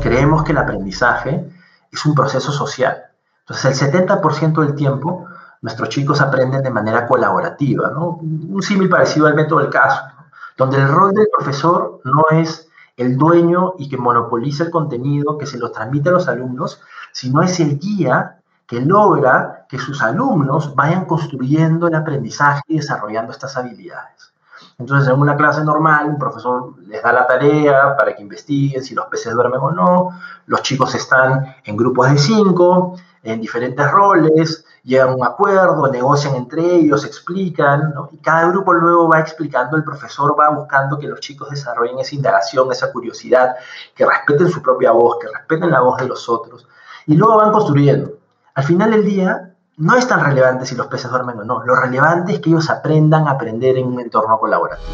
creemos que el aprendizaje es un proceso social. Entonces, el 70% del tiempo nuestros chicos aprenden de manera colaborativa. Un símil parecido al método del caso, donde el rol del profesor no es el dueño y que monopoliza el contenido, que se lo transmite a los alumnos, sino es el guía que logra que sus alumnos vayan construyendo el aprendizaje y desarrollando estas habilidades. Entonces, en una clase normal, un profesor les da la tarea para que investiguen si los peces duermen o no, los chicos están en grupos de cinco, en diferentes roles, llegan a un acuerdo, negocian entre ellos, explican, y cada grupo luego va explicando, el profesor va buscando que los chicos desarrollen esa indagación, esa curiosidad, que respeten su propia voz, que respeten la voz de los otros, y luego van construyendo. Al final del día, no es tan relevante si los peces duermen o no, lo relevante es que ellos aprendan a aprender en un entorno colaborativo.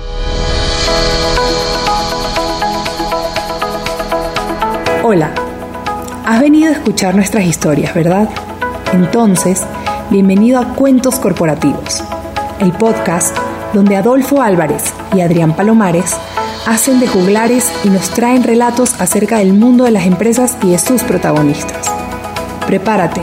Hola, has venido a escuchar nuestras historias, ¿verdad? Entonces, Bienvenido a Cuentos Corporativos, el podcast donde Adolfo Álvarez y Adrián Palomares hacen de juglares y nos traen relatos acerca del mundo de las empresas y de sus protagonistas. Prepárate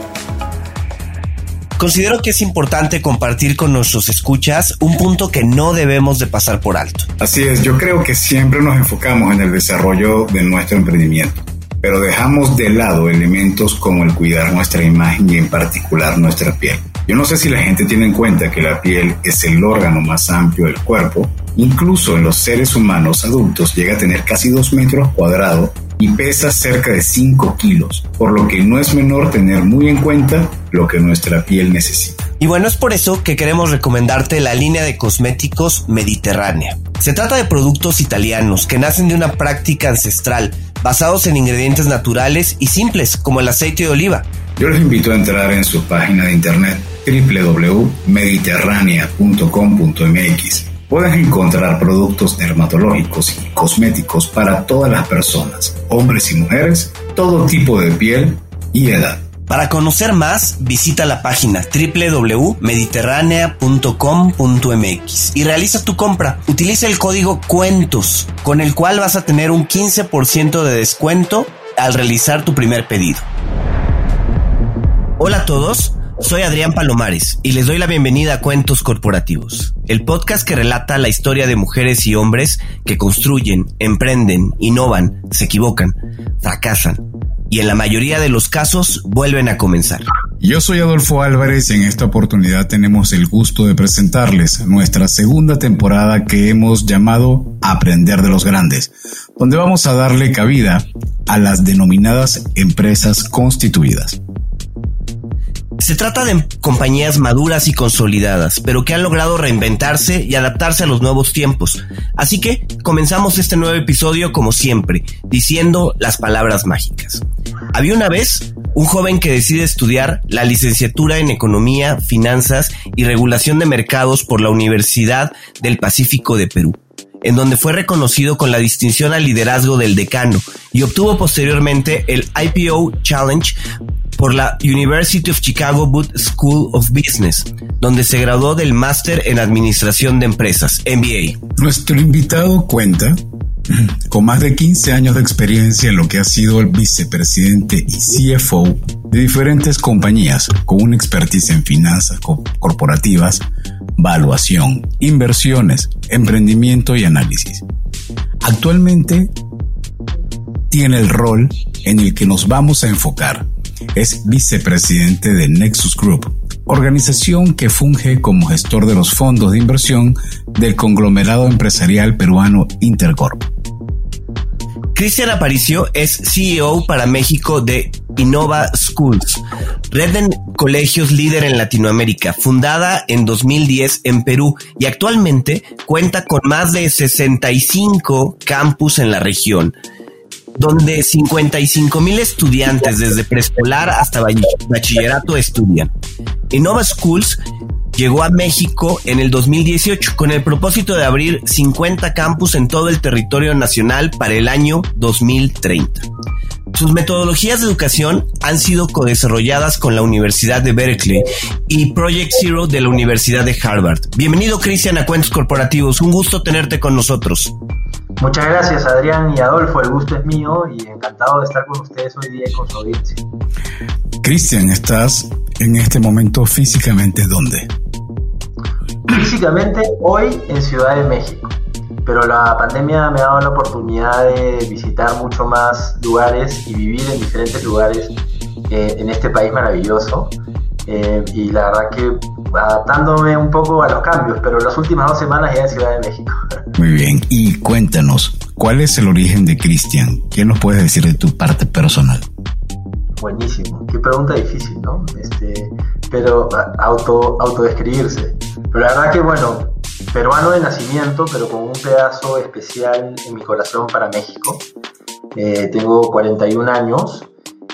Considero que es importante compartir con nuestros escuchas un punto que no debemos de pasar por alto. Así es, yo creo que siempre nos enfocamos en el desarrollo de nuestro emprendimiento, pero dejamos de lado elementos como el cuidar nuestra imagen y en particular nuestra piel. Yo no sé si la gente tiene en cuenta que la piel es el órgano más amplio del cuerpo, incluso en los seres humanos adultos llega a tener casi 2 metros cuadrados y pesa cerca de 5 kilos, por lo que no es menor tener muy en cuenta lo que nuestra piel necesita. Y bueno, es por eso que queremos recomendarte la línea de cosméticos mediterránea. Se trata de productos italianos que nacen de una práctica ancestral, basados en ingredientes naturales y simples como el aceite de oliva. Yo les invito a entrar en su página de internet www.mediterránea.com.mx puedes encontrar productos dermatológicos y cosméticos para todas las personas, hombres y mujeres, todo tipo de piel y edad. Para conocer más, visita la página www.mediterránea.com.mx y realiza tu compra. Utiliza el código CUENTOS, con el cual vas a tener un 15% de descuento al realizar tu primer pedido. Hola a todos. Soy Adrián Palomares y les doy la bienvenida a Cuentos Corporativos, el podcast que relata la historia de mujeres y hombres que construyen, emprenden, innovan, se equivocan, fracasan y en la mayoría de los casos vuelven a comenzar. Yo soy Adolfo Álvarez y en esta oportunidad tenemos el gusto de presentarles nuestra segunda temporada que hemos llamado Aprender de los Grandes, donde vamos a darle cabida a las denominadas empresas constituidas. Se trata de compañías maduras y consolidadas, pero que han logrado reinventarse y adaptarse a los nuevos tiempos. Así que comenzamos este nuevo episodio como siempre, diciendo las palabras mágicas. Había una vez un joven que decide estudiar la licenciatura en Economía, Finanzas y Regulación de Mercados por la Universidad del Pacífico de Perú en donde fue reconocido con la distinción al liderazgo del decano y obtuvo posteriormente el IPO Challenge por la University of Chicago Booth School of Business, donde se graduó del máster en Administración de Empresas, MBA. Nuestro invitado cuenta con más de 15 años de experiencia en lo que ha sido el vicepresidente y CFO de diferentes compañías, con una expertise en finanzas corporativas, valuación, inversiones, emprendimiento y análisis. Actualmente tiene el rol en el que nos vamos a enfocar es vicepresidente de Nexus Group, organización que funge como gestor de los fondos de inversión del conglomerado empresarial peruano Intercorp. Cristian Aparicio es CEO para México de Innova Schools, red de colegios líder en Latinoamérica, fundada en 2010 en Perú y actualmente cuenta con más de 65 campus en la región donde 55 mil estudiantes desde preescolar hasta bachillerato estudian. Innova Schools llegó a México en el 2018 con el propósito de abrir 50 campus en todo el territorio nacional para el año 2030. Sus metodologías de educación han sido co-desarrolladas con la Universidad de Berkeley y Project Zero de la Universidad de Harvard. Bienvenido, Cristian, a Cuentos Corporativos. Un gusto tenerte con nosotros. Muchas gracias, Adrián y Adolfo. El gusto es mío y encantado de estar con ustedes hoy día y con su audiencia. Cristian, ¿estás en este momento físicamente dónde? Físicamente hoy en Ciudad de México pero la pandemia me ha dado la oportunidad de visitar mucho más lugares y vivir en diferentes lugares eh, en este país maravilloso. Eh, y la verdad que adaptándome un poco a los cambios, pero las últimas dos semanas ya en Ciudad de México. Muy bien, y cuéntanos, ¿cuál es el origen de Cristian? ¿Qué nos puedes decir de tu parte personal? Buenísimo, qué pregunta difícil, ¿no? Este, pero auto, autodescribirse. Pero la verdad que, bueno, peruano de nacimiento, pero con un pedazo especial en mi corazón para México. Eh, tengo 41 años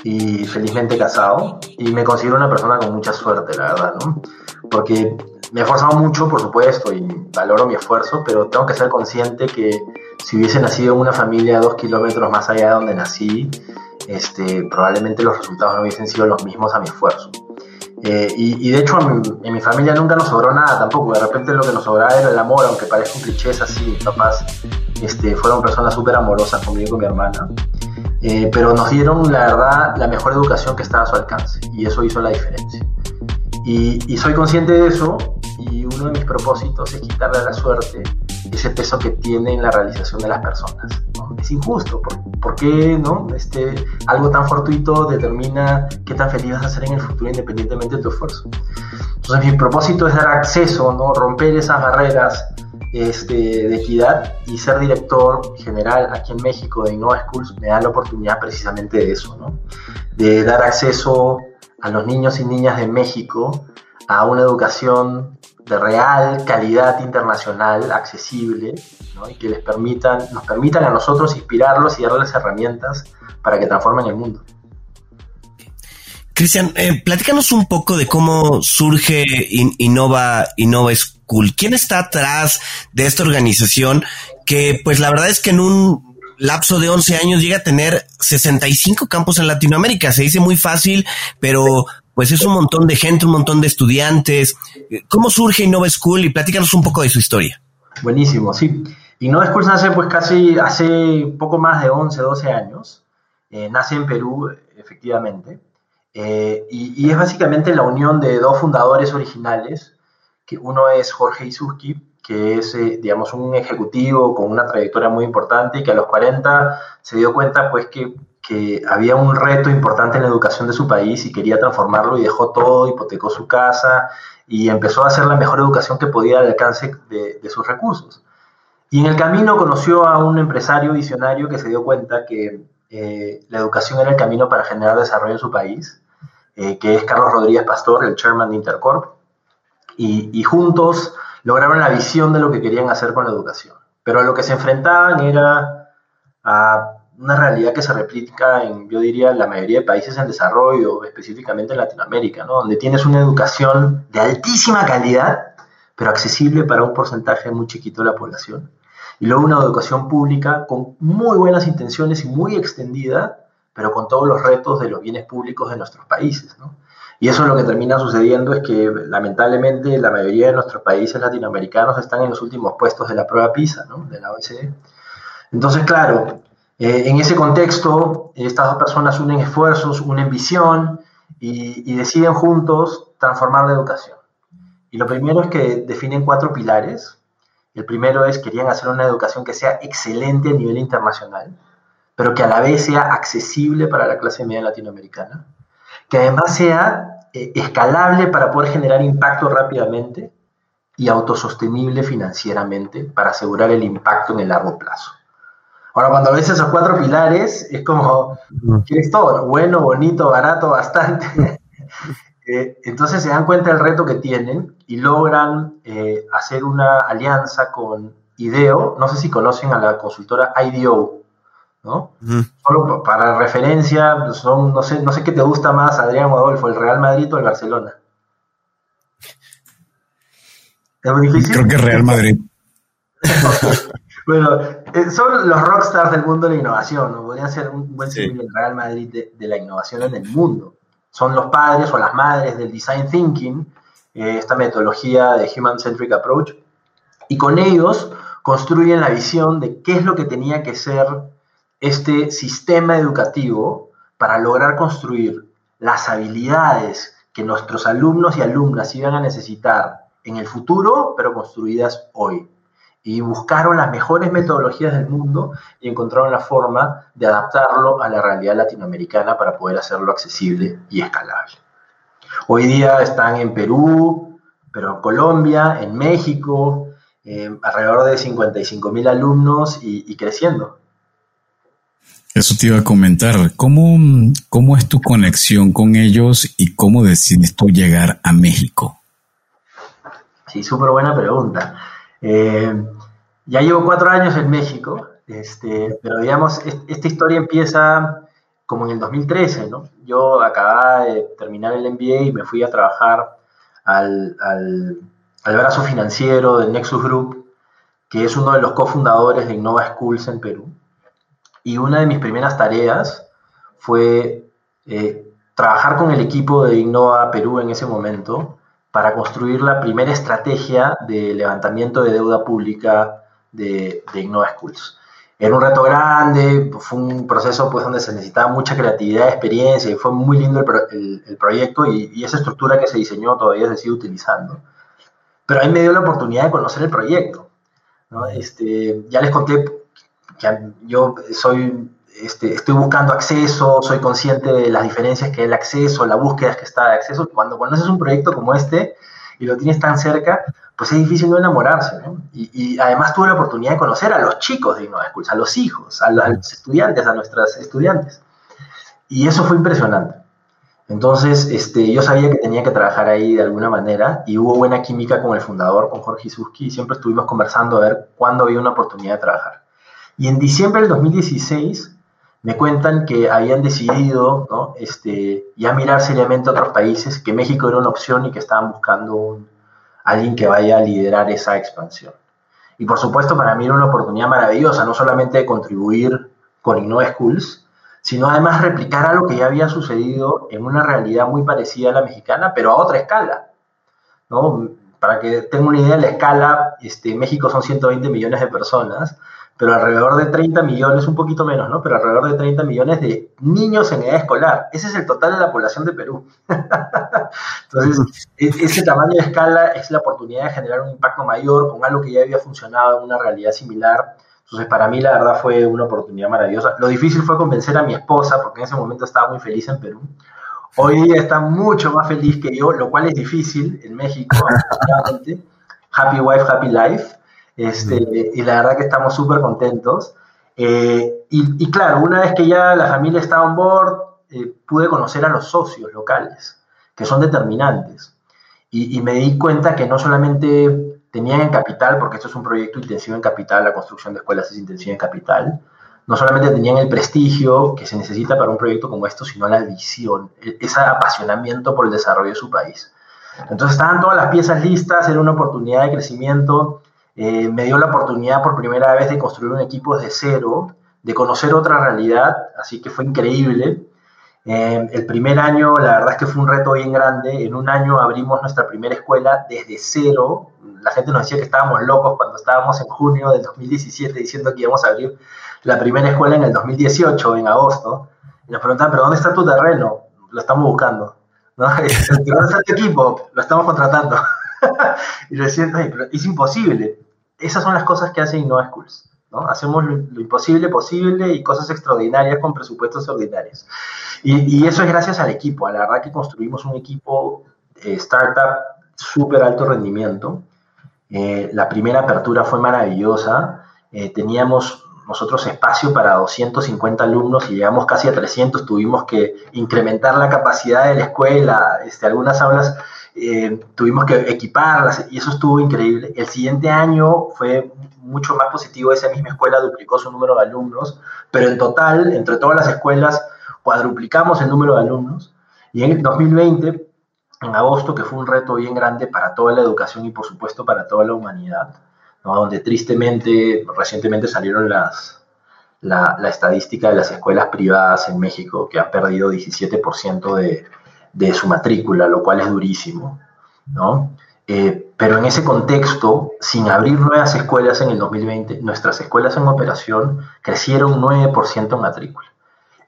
y felizmente casado y me considero una persona con mucha suerte, la verdad, ¿no? Porque me he esforzado mucho, por supuesto, y valoro mi esfuerzo, pero tengo que ser consciente que si hubiese nacido en una familia dos kilómetros más allá de donde nací, este, probablemente los resultados no hubiesen sido los mismos a mi esfuerzo. Eh, y, de hecho en, mi familia nunca nos sobró nada tampoco, de repente lo que nos sobraba era el amor, aunque parezca un cliché es así, mis papás este, fueron personas súper amorosas conmigo y con mi hermana, eh, pero nos dieron la verdad la mejor educación que estaba a su alcance y eso hizo la diferencia. Y, y soy consciente de eso y uno de mis propósitos es quitarle a la suerte ese peso que tiene en la realización de las personas. Es injusto, ¿por, qué no? este, algo tan fortuito determina qué tan feliz vas a ser en el futuro independientemente de tu esfuerzo? Entonces mi propósito es dar acceso, ¿no? romper esas barreras este, de equidad y ser director general aquí en México de Innova Schools me da la oportunidad precisamente de eso, ¿no? de dar acceso a los niños y niñas de México a una educación de real calidad internacional, accesible, y que les permitan, nos permitan a nosotros inspirarlos y darles herramientas para que transformen el mundo. Cristian, eh, platícanos un poco de cómo surge Innova, Innova School. ¿Quién está atrás de esta organización que, pues la verdad es que en un lapso de 11 años llega a tener 65 campos en Latinoamérica? Se dice muy fácil, pero pues es un montón de gente, un montón de estudiantes. ¿Cómo surge Innova School? Y platícanos un poco de su historia. Buenísimo, sí. Innova School nace pues casi hace poco más de 11, 12 años. Eh, nace en Perú, efectivamente. Eh, y, es básicamente la unión de dos fundadores originales, que uno es Jorge Isuski, que es, eh, digamos, un ejecutivo con una trayectoria muy importante y que a los 40 se dio cuenta, pues, que que había un reto importante en la educación de su país y quería transformarlo y dejó todo, hipotecó su casa y empezó a hacer la mejor educación que podía al alcance de, sus recursos. Y en el camino conoció a un empresario visionario que se dio cuenta que eh, la educación era el camino para generar desarrollo en su país, eh, que es Carlos Rodríguez Pastor, el chairman de Intercorp, y juntos lograron la visión de lo que querían hacer con la educación. Pero a lo que se enfrentaban era a una realidad que se replica en, yo diría, la mayoría de países en desarrollo, específicamente en Latinoamérica, ¿no? donde tienes una educación de altísima calidad, pero accesible para un porcentaje muy chiquito de la población. Y luego una educación pública con muy buenas intenciones y muy extendida, pero con todos los retos de los bienes públicos de nuestros países. ¿no? Y eso es lo que termina sucediendo es que lamentablemente la mayoría de nuestros países latinoamericanos están en los últimos puestos de la prueba PISA, de la OECD. Entonces, claro, eh, en ese contexto, estas dos personas unen esfuerzos, unen visión y, deciden juntos transformar la educación. Y lo primero es que definen cuatro pilares. El primero es querían hacer una educación que sea excelente a nivel internacional, pero que a la vez sea accesible para la clase media latinoamericana, que además sea eh, escalable para poder generar impacto rápidamente y autosostenible financieramente para asegurar el impacto en el largo plazo. Ahora, cuando ves esos cuatro pilares, es como, quieres todo, bueno, bonito, barato, bastante. Eh, entonces se dan cuenta del reto que tienen y logran eh, hacer una alianza con IDEO. No sé si conocen a la consultora IDEO, ¿no? Solo para referencia, son, no, sé, no sé qué te gusta más, Adrián Adolfo, el Real Madrid o el Barcelona. ¿Es muy difícil? Creo que Real Madrid. bueno, eh, son los rockstars del mundo de la innovación, ¿no? Podrían ser un buen símbolo del Real Madrid de, la innovación en el mundo. Son los padres o las madres del design thinking, eh, esta metodología de Human Centric Approach, y con ellos construyen la visión de qué es lo que tenía que ser este sistema educativo para lograr construir las habilidades que nuestros alumnos y alumnas iban a necesitar en el futuro, pero construidas hoy. Y buscaron las mejores metodologías del mundo y encontraron la forma de adaptarlo a la realidad latinoamericana para poder hacerlo accesible y escalable. Hoy día están en Perú, pero en Colombia, en México, eh, alrededor de 55 mil alumnos y creciendo. Eso te iba a comentar. ¿Cómo, ¿Cómo es tu conexión con ellos y cómo decides tú llegar a México? Sí, súper buena pregunta. Eh, ya llevo cuatro años en México, este, pero digamos, esta historia empieza como en el 2013, ¿no? Yo acababa de terminar el MBA y me fui a trabajar al, al, al brazo financiero del Nexus Group, que es uno de los cofundadores de Innova Schools en Perú. Y una de mis primeras tareas fue eh, trabajar con el equipo de Innova Perú en ese momento para construir la primera estrategia de levantamiento de deuda pública de, Innova Schools. Era un reto grande, fue un proceso pues, donde se necesitaba mucha creatividad, experiencia, y fue muy lindo el, proyecto y, esa estructura que se diseñó todavía se sigue utilizando. Pero ahí me dio la oportunidad de conocer el proyecto. Este, ya les conté yo soy, este, estoy buscando acceso, soy consciente de las diferencias que es el acceso, la búsqueda que está de acceso. Cuando conoces un proyecto como este y lo tienes tan cerca, pues es difícil no enamorarse. Y, además tuve la oportunidad de conocer a los chicos de Innova Schools, a los hijos, a los, estudiantes, a nuestras estudiantes. Y eso fue impresionante. Entonces, este, yo sabía que tenía que trabajar ahí de alguna manera y hubo buena química con el fundador, con Jorge Isuski, y siempre estuvimos conversando a ver cuándo había una oportunidad de trabajar. Y en diciembre del 2016 me cuentan que habían decidido este, ya mirar seriamente a otros países, que México era una opción y que estaban buscando alguien que vaya a liderar esa expansión. Y por supuesto para mí era una oportunidad maravillosa, no solamente de contribuir con Innova Schools, sino además replicar algo que ya había sucedido en una realidad muy parecida a la mexicana, pero a otra escala. ¿no? Para que tenga una idea de la escala, este, México son 120 millones de personas, pero alrededor de 30 millones, un poquito menos, ¿no? Pero alrededor de 30 millones de niños en edad escolar. Ese es el total de la población de Perú. Entonces, ese tamaño de escala es la oportunidad de generar un impacto mayor con algo que ya había funcionado en una realidad similar. Entonces, para mí, la verdad, fue una oportunidad maravillosa. Lo difícil fue convencer a mi esposa, porque en ese momento estaba muy feliz en Perú. Hoy día está mucho más feliz que yo, lo cual es difícil en México, Happy wife, happy life. Este, y la verdad que estamos súper contentos. Eh, y, claro, una vez que ya la familia estaba on board, eh, pude conocer a los socios locales, que son determinantes. Y, me di cuenta que no solamente tenían en capital, porque esto es un proyecto intensivo en capital, la construcción de escuelas es intensiva en capital, no solamente tenían el prestigio que se necesita para un proyecto como esto, sino la visión, e, ese apasionamiento por el desarrollo de su país. Entonces estaban todas las piezas listas, era una oportunidad de crecimiento eh, me dio la oportunidad por primera vez de construir un equipo desde cero, de conocer otra realidad, así que fue increíble. Eh, el primer año, la verdad es que fue un reto bien grande. En un año abrimos nuestra primera escuela desde cero. La gente nos decía que estábamos locos cuando estábamos en junio del 2017 diciendo que íbamos a abrir la primera escuela en el 2018, en agosto. Y nos preguntaban, ¿pero dónde está tu terreno? Lo estamos buscando. ¿no? ¿Dónde está tu equipo? Lo estamos contratando. y decían, es imposible esas son las cosas que hace Innova Schools. ¿no? Hacemos lo, imposible posible y cosas extraordinarias con presupuestos ordinarios. Y, eso es gracias al equipo. A la verdad que construimos un equipo eh, startup súper alto rendimiento. Eh, la primera apertura fue maravillosa. Eh, teníamos nosotros espacio para 250 alumnos y llegamos casi a 300. Tuvimos que incrementar la capacidad de la escuela. Este, algunas aulas eh, tuvimos que equiparlas y eso estuvo increíble. El siguiente año fue mucho más positivo, esa misma escuela duplicó su número de alumnos, pero en total, entre todas las escuelas, cuadruplicamos el número de alumnos y en el 2020 en agosto, que fue un reto bien grande para toda la educación y por supuesto para toda la humanidad, donde tristemente recientemente salieron las, la, estadística de las escuelas privadas en México, que han perdido 17% de, de, su matrícula, lo cual es durísimo. ¿no? Eh, pero en ese contexto, sin abrir nuevas escuelas en el 2020, nuestras escuelas en operación crecieron 9% en matrícula.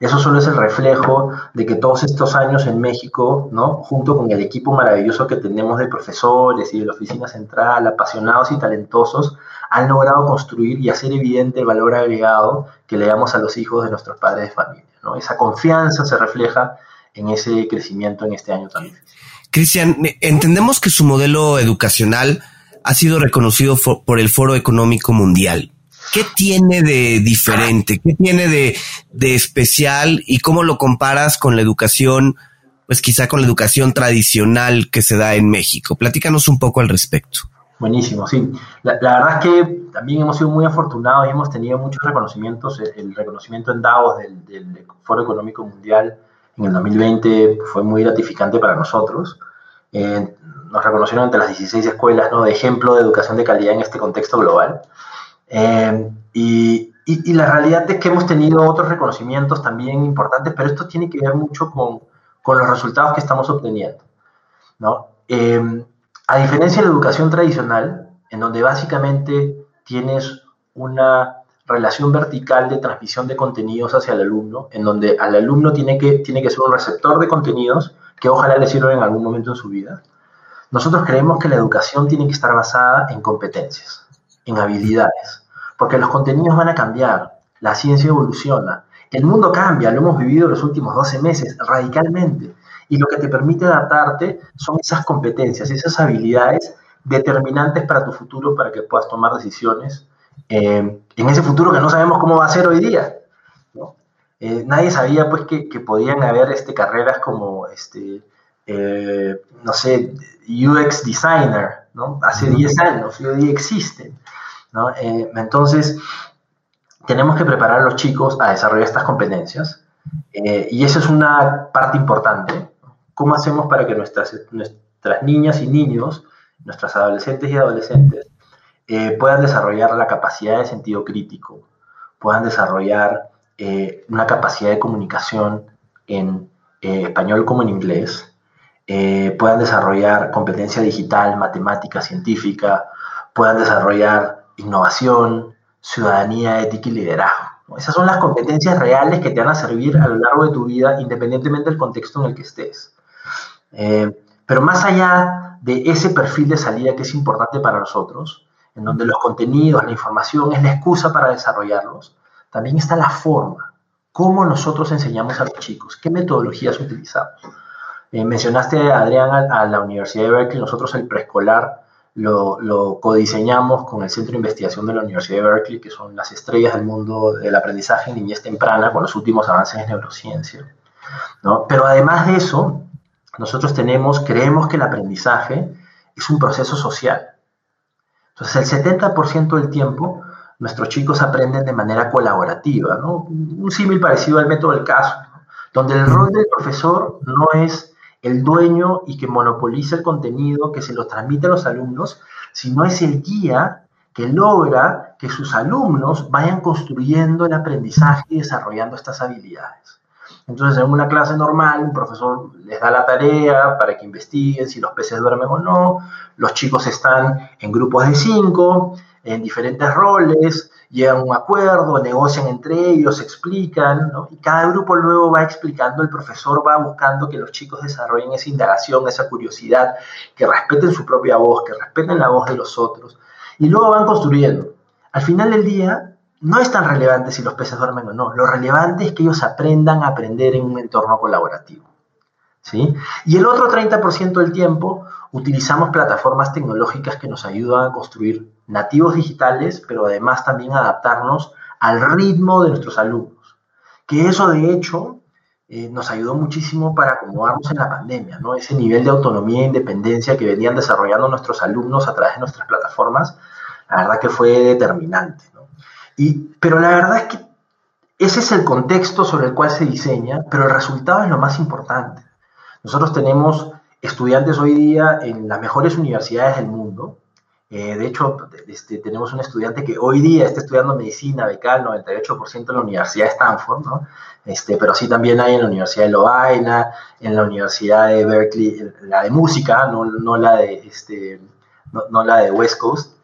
Eso solo es el reflejo de que todos estos años en México, ¿no? junto con el equipo maravilloso que tenemos de profesores y de la oficina central, apasionados y talentosos, han logrado construir y hacer evidente el valor agregado que le damos a los hijos de nuestros padres de familia. ¿no? Esa confianza se refleja en ese crecimiento en este año también. Cristian, entendemos que su modelo educacional ha sido reconocido por el Foro Económico Mundial. ¿Qué tiene de diferente? ¿Qué tiene de, especial? ¿Y cómo lo comparas con la educación, pues quizá con la educación tradicional que se da en México? Platícanos un poco al respecto. Buenísimo, sí. La, verdad es que también hemos sido muy afortunados y hemos tenido muchos reconocimientos. El, reconocimiento en Davos del, Foro Económico Mundial en el 2020 fue muy gratificante para nosotros. Eh, nos reconocieron entre las 16 escuelas ¿no? de ejemplo de educación de calidad en este contexto global. Eh, y, la realidad es que hemos tenido otros reconocimientos también importantes, pero esto tiene que ver mucho con, con los resultados que estamos obteniendo. ¿no? Eh, a diferencia de la educación tradicional, en donde básicamente tienes una relación vertical de transmisión de contenidos hacia el alumno, en donde al alumno tiene que, tiene que ser un receptor de contenidos que ojalá le sirvan en algún momento en su vida. Nosotros creemos que la educación tiene que estar basada en competencias, en habilidades, porque los contenidos van a cambiar, la ciencia evoluciona, el mundo cambia, lo hemos vivido los últimos 12 meses radicalmente, y lo que te permite adaptarte son esas competencias, esas habilidades determinantes para tu futuro, para que puedas tomar decisiones eh, en ese futuro que no sabemos cómo va a ser hoy día. Eh, nadie sabía pues que, podían haber este, carreras como, este, eh, no sé, UX designer, ¿no? Hace 10 años y hoy día existen. Eh, entonces, tenemos que preparar a los chicos a desarrollar estas competencias eh, y eso es una parte importante. ¿Cómo hacemos para que nuestras, nuestras niñas y niños, nuestras adolescentes y adolescentes, eh, puedan desarrollar la capacidad de sentido crítico, puedan desarrollar una capacidad de comunicación en español como en inglés, puedan desarrollar competencia digital, matemática, científica, puedan desarrollar innovación, ciudadanía, ética y liderazgo. Esas son las competencias reales que te van a servir a lo largo de tu vida, independientemente del contexto en el que estés. Eh, pero más allá de ese perfil de salida que es importante para nosotros, en donde los contenidos, la información es la excusa para desarrollarlos, también está la forma, cómo nosotros enseñamos a los chicos, qué metodologías utilizamos. Eh, mencionaste, Adrián, a, la Universidad de Berkeley, nosotros el preescolar lo, lo codiseñamos con el Centro de Investigación de la Universidad de Berkeley, que son las estrellas del mundo del aprendizaje en niñez temprana, con los últimos avances en neurociencia. ¿no? Pero además de eso, nosotros tenemos, creemos que el aprendizaje es un proceso social. Entonces, el 70% del tiempo nuestros chicos aprenden de manera colaborativa, ¿no? Un símil parecido al método del caso, donde el rol del profesor no es el dueño y que monopoliza el contenido que se lo transmite a los alumnos, sino es el guía que logra que sus alumnos vayan construyendo el aprendizaje y desarrollando estas habilidades. Entonces, en una clase normal, un profesor les da la tarea para que investiguen si los peces duermen o no, los chicos están en grupos de cinco, en diferentes roles, llegan a un acuerdo, negocian entre ellos, explican, y cada grupo luego va explicando, el profesor va buscando que los chicos desarrollen esa indagación, esa curiosidad, que respeten su propia voz, que respeten la voz de los otros, y luego van construyendo. Al final del día, no es tan relevante si los peces duermen o no, lo relevante es que ellos aprendan a aprender en un entorno colaborativo. ¿sí? Y el otro 30% del tiempo utilizamos plataformas tecnológicas que nos ayudan a construir nativos digitales, pero además también adaptarnos al ritmo de nuestros alumnos. Que eso de hecho eh, nos ayudó muchísimo para acomodarnos en la pandemia, ¿no? Ese nivel de autonomía e independencia que venían desarrollando nuestros alumnos a través de nuestras plataformas, la verdad que fue determinante, Y, pero la verdad es que ese es el contexto sobre el cual se diseña, pero el resultado es lo más importante. Nosotros tenemos estudiantes hoy día en las mejores universidades del mundo. Eh, de hecho, este, tenemos un estudiante que hoy día está estudiando medicina, becal, 98% en la Universidad de Stanford, ¿no? Este, pero sí también hay en la Universidad de Lovaina, en la Universidad de Berkeley, la de música, no, no la, de, este, no, la de West Coast.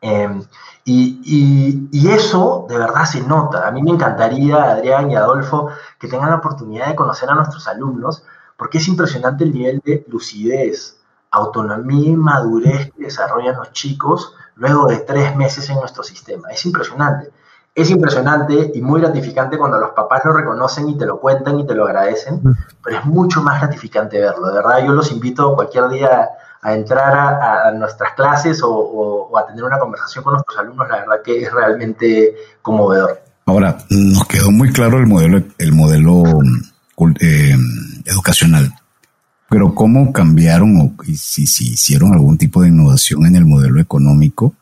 Em, y, y, eso de verdad se nota. A mí me encantaría, Adrián y Adolfo, que tengan la oportunidad de conocer a nuestros alumnos, porque es impresionante el nivel de lucidez, autonomía y madurez que desarrollan los chicos luego de tres meses en nuestro sistema. Es impresionante. Es impresionante y muy gratificante cuando los papás lo reconocen y te lo cuentan y te lo agradecen, pero es mucho más gratificante verlo. De verdad, yo los invito cualquier día a entrar a, nuestras clases o, a tener una conversación con nuestros alumnos, la verdad que es realmente conmovedor. Ahora, nos quedó muy claro el modelo, el modelo eh, educacional, pero ¿cómo cambiaron o si, si hicieron algún tipo de innovación en el modelo económico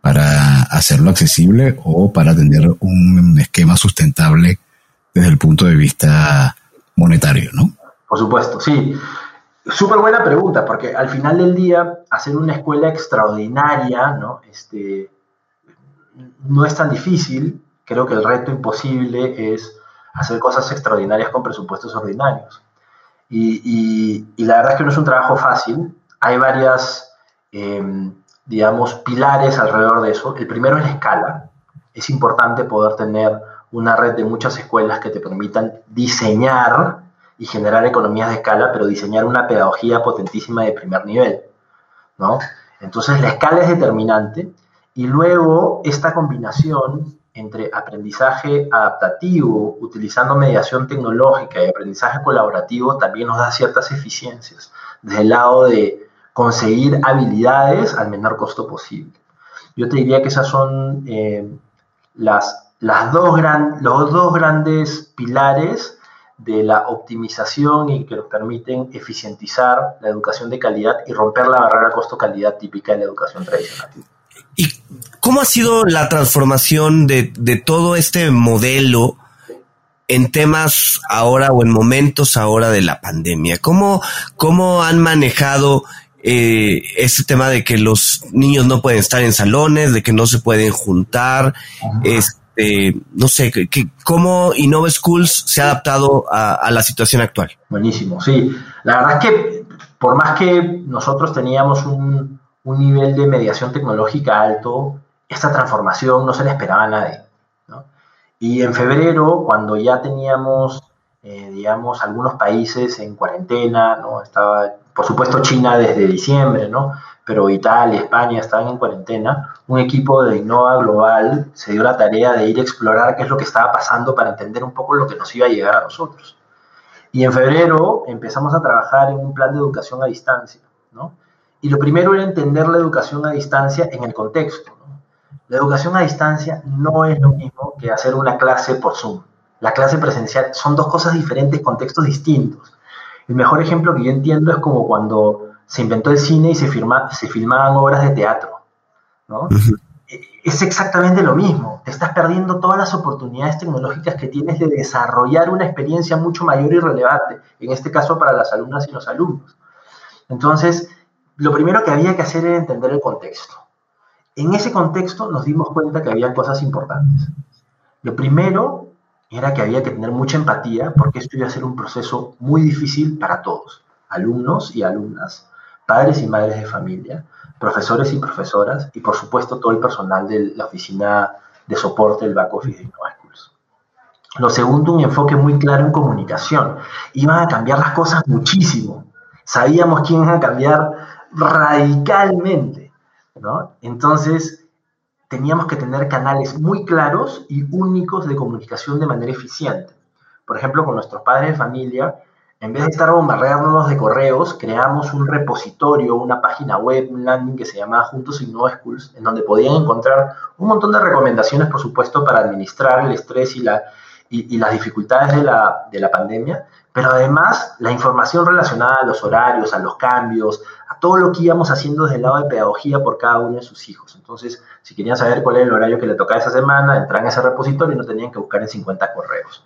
para hacerlo accesible o para tener un esquema sustentable desde el punto de vista monetario, ¿no? Por supuesto, sí. Súper buena pregunta, porque al final del día, hacer una escuela extraordinaria, ¿no? Este, no es tan difícil. Creo que el reto imposible es hacer cosas extraordinarias con presupuestos ordinarios. Y, la verdad es que no es un trabajo fácil. Hay varias, em, digamos, pilares alrededor de eso. El primero es la escala. Es importante poder tener una red de muchas escuelas que te permitan diseñar y generar economías de escala, pero diseñar una pedagogía potentísima de primer nivel, ¿no? Entonces la escala es determinante y luego esta combinación entre aprendizaje adaptativo, utilizando mediación tecnológica y aprendizaje colaborativo también nos da ciertas eficiencias desde el lado de conseguir habilidades al menor costo posible. Yo te diría que esas son eh, las, las dos gran, los dos grandes pilares de la optimización y que nos permiten eficientizar la educación de calidad y romper la barrera costo-calidad típica de la educación tradicional. ¿Y cómo ha sido la transformación de, todo este modelo en temas ahora o en momentos ahora de la pandemia? ¿Cómo, cómo han manejado eh, este tema de que los niños no pueden estar en salones, de que no se pueden juntar? Este, no sé, que, ¿cómo Innova Schools se ha adaptado a, la situación actual? Buenísimo, sí. La verdad es que por más que nosotros teníamos un, nivel de mediación tecnológica alto, esta transformación no se la esperaba a nadie. Y en febrero, cuando ya teníamos, eh, digamos, algunos países en cuarentena, ¿no? Estaba, por supuesto, China desde diciembre, ¿no? pero Italia, España estaban en cuarentena, un equipo de Innova Global se dio la tarea de ir a explorar qué es lo que estaba pasando para entender un poco lo que nos iba a llegar a nosotros. Y en febrero empezamos a trabajar en un plan de educación a distancia, ¿no? Y lo primero era entender la educación a distancia en el contexto. La educación a distancia no es lo mismo que hacer una clase por Zoom. La clase presencial son dos cosas diferentes, contextos distintos. El mejor ejemplo que yo entiendo es como cuando se inventó el cine y se, firma, se filmaban obras de teatro. ¿no? E, es exactamente lo mismo. Te estás perdiendo todas las oportunidades tecnológicas que tienes de desarrollar una experiencia mucho mayor y relevante, en este caso para las alumnas y los alumnos. Entonces, lo primero que había que hacer era entender el contexto. En ese contexto nos dimos cuenta que había cosas importantes. Lo primero era que había que tener mucha empatía porque esto iba a ser un proceso muy difícil para todos, alumnos y alumnas, padres y madres de familia, profesores y profesoras y por supuesto todo el personal de la oficina de soporte del back de Innova Schools. Lo segundo, un enfoque muy claro en comunicación. Iban a cambiar las cosas muchísimo. Sabíamos quién iba a cambiar radicalmente. ¿no? Entonces, teníamos que tener canales muy claros y únicos de comunicación de manera eficiente. Por ejemplo, con nuestros padres de familia, en vez de estar bombardeándonos de correos, creamos un repositorio, una página web, un landing que se llamaba Juntos Innova Schools, en donde podían encontrar un montón de recomendaciones, por supuesto, para administrar el estrés y, la, y, las dificultades de la, de la pandemia, pero además la información relacionada a los horarios, a los cambios, todo lo que íbamos haciendo desde el lado de pedagogía por cada uno de sus hijos. Entonces, si querían saber cuál era el horario que le tocaba esa semana, entraban a ese repositorio y no tenían que buscar en 50 correos,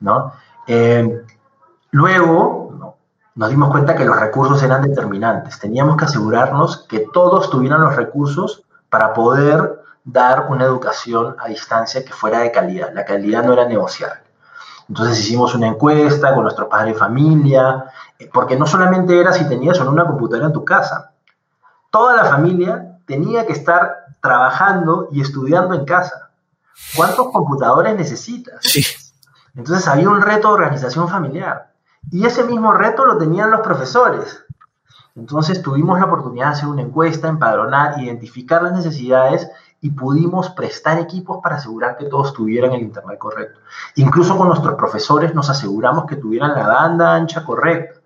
¿no? Eh, Luego, nos dimos cuenta que los recursos eran determinantes. Teníamos que asegurarnos que todos tuvieran los recursos para poder dar una educación a distancia que fuera de calidad. La calidad no era negociable. Entonces hicimos una encuesta con nuestro padre de familia, porque no solamente era si tenías o no una computadora en tu casa. Toda la familia tenía que estar trabajando y estudiando en casa. ¿Cuántos computadores necesitas? Entonces había un reto de organización familiar. Y ese mismo reto lo tenían los profesores. Entonces tuvimos la oportunidad de hacer una encuesta, empadronar, identificar las necesidades y pudimos prestar equipos para asegurar que todos tuvieran el Internet correcto. Incluso con nuestros profesores nos aseguramos que tuvieran la banda ancha correcta.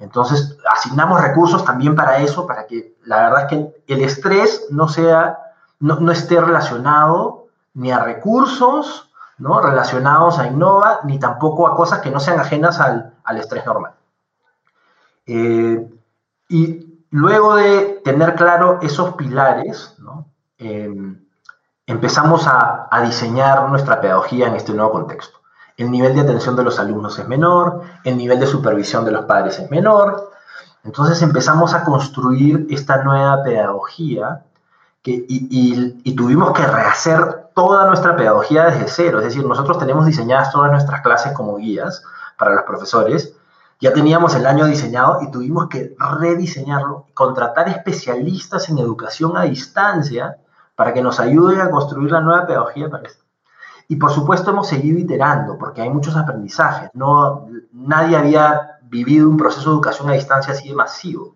Entonces, asignamos recursos también para eso, para que la verdad es que el estrés no sea, no, esté relacionado ni a recursos, ¿no? Relacionados a Innova, ni tampoco a cosas que no sean ajenas al, estrés normal. Eh, y luego de tener claro esos pilares, ¿no? Em, empezamos a, diseñar nuestra pedagogía en este nuevo contexto. El nivel de atención de los alumnos es menor, el nivel de supervisión de los padres es menor. Entonces empezamos a construir esta nueva pedagogía y, tuvimos que rehacer toda nuestra pedagogía desde cero. Es decir, nosotros tenemos diseñadas todas nuestras clases como guías para los profesores. Ya teníamos el año diseñado y tuvimos que rediseñarlo, contratar especialistas en educación a distancia para que nos ayuden a construir la nueva pedagogía para esto. Y por supuesto hemos seguido iterando, porque hay muchos aprendizajes. No, nadie había vivido un proceso de educación a distancia así de masivo.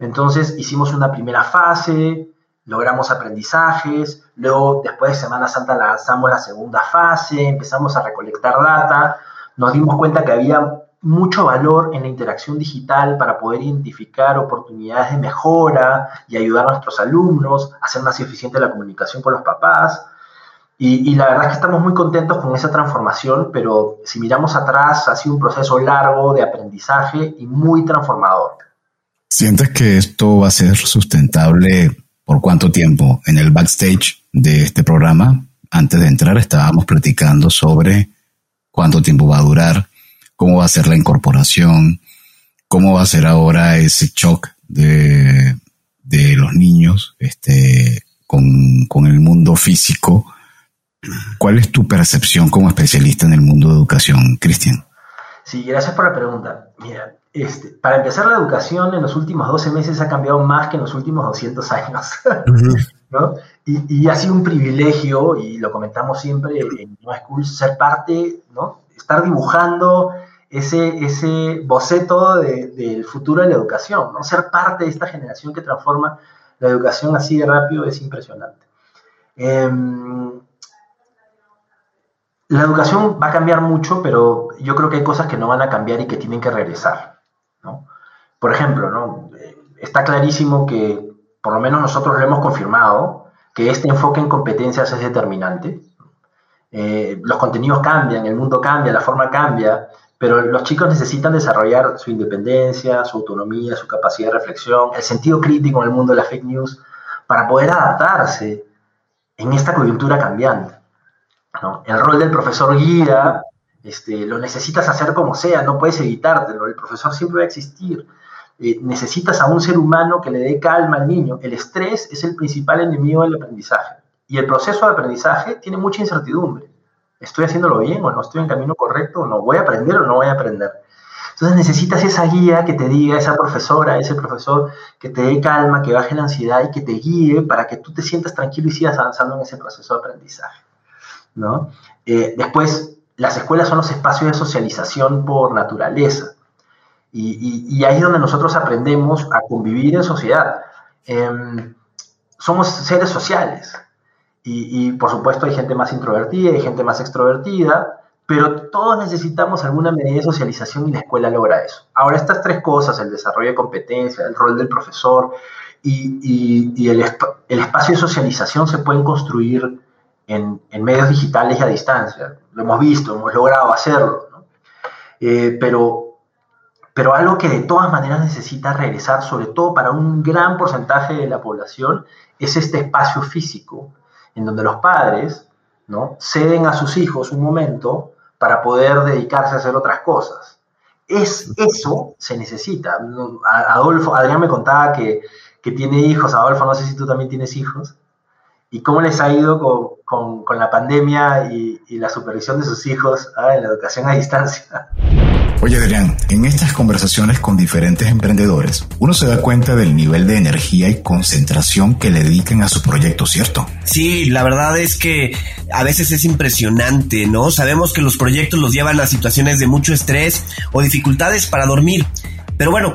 Entonces hicimos una primera fase, logramos aprendizajes, luego después de Semana Santa lanzamos la segunda fase, empezamos a recolectar data, nos dimos cuenta que había mucho valor en la interacción digital para poder identificar oportunidades de mejora y ayudar a nuestros alumnos, a hacer más eficiente la comunicación con los papás. Y, la verdad es que estamos muy contentos con esa transformación, pero si miramos atrás, ha sido un proceso largo de aprendizaje y muy transformador. ¿Sientes que esto va a ser sustentable por cuánto tiempo? En el backstage de este programa, antes de entrar, estábamos platicando sobre cuánto tiempo va a durar cómo va a ser la incorporación, cómo va a ser ahora ese shock de, los niños este, con, el mundo físico. ¿Cuál es tu percepción como especialista en el mundo de educación, Cristian? Sí, gracias por la pregunta. Mira, este, para empezar, la educación en los últimos 12 meses ha cambiado más que en los últimos 200 años. ¿no? y, ha sido un privilegio, y lo comentamos siempre en No School, ser parte, ¿no? estar dibujando ese, ese boceto del futuro de la educación, ¿no? Ser parte de esta generación que transforma la educación así de rápido es impresionante. Em, la educación va a cambiar mucho, pero yo creo que hay cosas que no van a cambiar y que tienen que regresar. ¿no? Por ejemplo, ¿no? está clarísimo que, por lo menos nosotros lo hemos confirmado, que este enfoque en competencias es determinante. Eh, los contenidos cambian, el mundo cambia, la forma cambia, pero los chicos necesitan desarrollar su independencia, su autonomía, su capacidad de reflexión, el sentido crítico en el mundo de la fake news, para poder adaptarse en esta coyuntura cambiante. El rol del profesor guía este, lo necesitas hacer como sea, no puedes evitártelo, el profesor siempre va a existir. Eh, necesitas a un ser humano que le dé calma al niño. El estrés es el principal enemigo del aprendizaje y el proceso de aprendizaje tiene mucha incertidumbre. ¿Estoy haciéndolo bien o no estoy en camino correcto o no? ¿Voy a aprender o no voy a aprender? Entonces necesitas esa guía que te diga, esa profesora, ese profesor, que te dé calma, que baje la ansiedad y que te guíe para que tú te sientas tranquilo y sigas avanzando en ese proceso de aprendizaje. Eh, después, las escuelas son los espacios de socialización por naturaleza. Y, ahí es donde nosotros aprendemos a convivir en sociedad. Em, somos seres sociales. Y, por supuesto hay gente más introvertida y gente más extrovertida, pero todos necesitamos alguna medida de socialización y la escuela logra eso. Ahora, estas tres cosas, el desarrollo de competencia, el rol del profesor y, el, espacio de socialización se pueden construir en, medios digitales y a distancia. Lo hemos visto, hemos logrado hacerlo, eh, pero, pero algo que de todas maneras necesita regresar, sobre todo para un gran porcentaje de la población, es este espacio físico en donde los padres ¿no? ceden a sus hijos un momento para poder dedicarse a hacer otras cosas. es, eso se necesita. Adolfo, Adrián me contaba que, que tiene hijos, Adolfo, no sé si tú también tienes hijos, y cómo les ha ido con, con, la pandemia y, y, la supervisión de sus hijos ¿ah? en la educación a distancia. Oye Adrián, en estas conversaciones con diferentes emprendedores, uno se da cuenta del nivel de energía y concentración que le dedican a su proyecto, ¿cierto? Sí, la verdad es que a veces es impresionante, ¿no? Sabemos que los proyectos los llevan a situaciones de mucho estrés o dificultades para dormir. Pero bueno,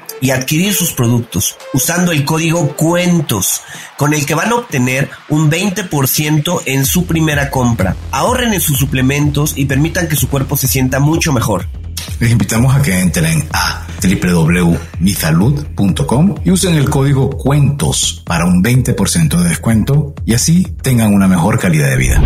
y adquirir sus productos usando el código cuentos con el que van a obtener un 20% en su primera compra. Ahorren en sus suplementos y permitan que su cuerpo se sienta mucho mejor. Les invitamos a que entren a www.misalud.com y usen el código cuentos para un 20% de descuento y así tengan una mejor calidad de vida.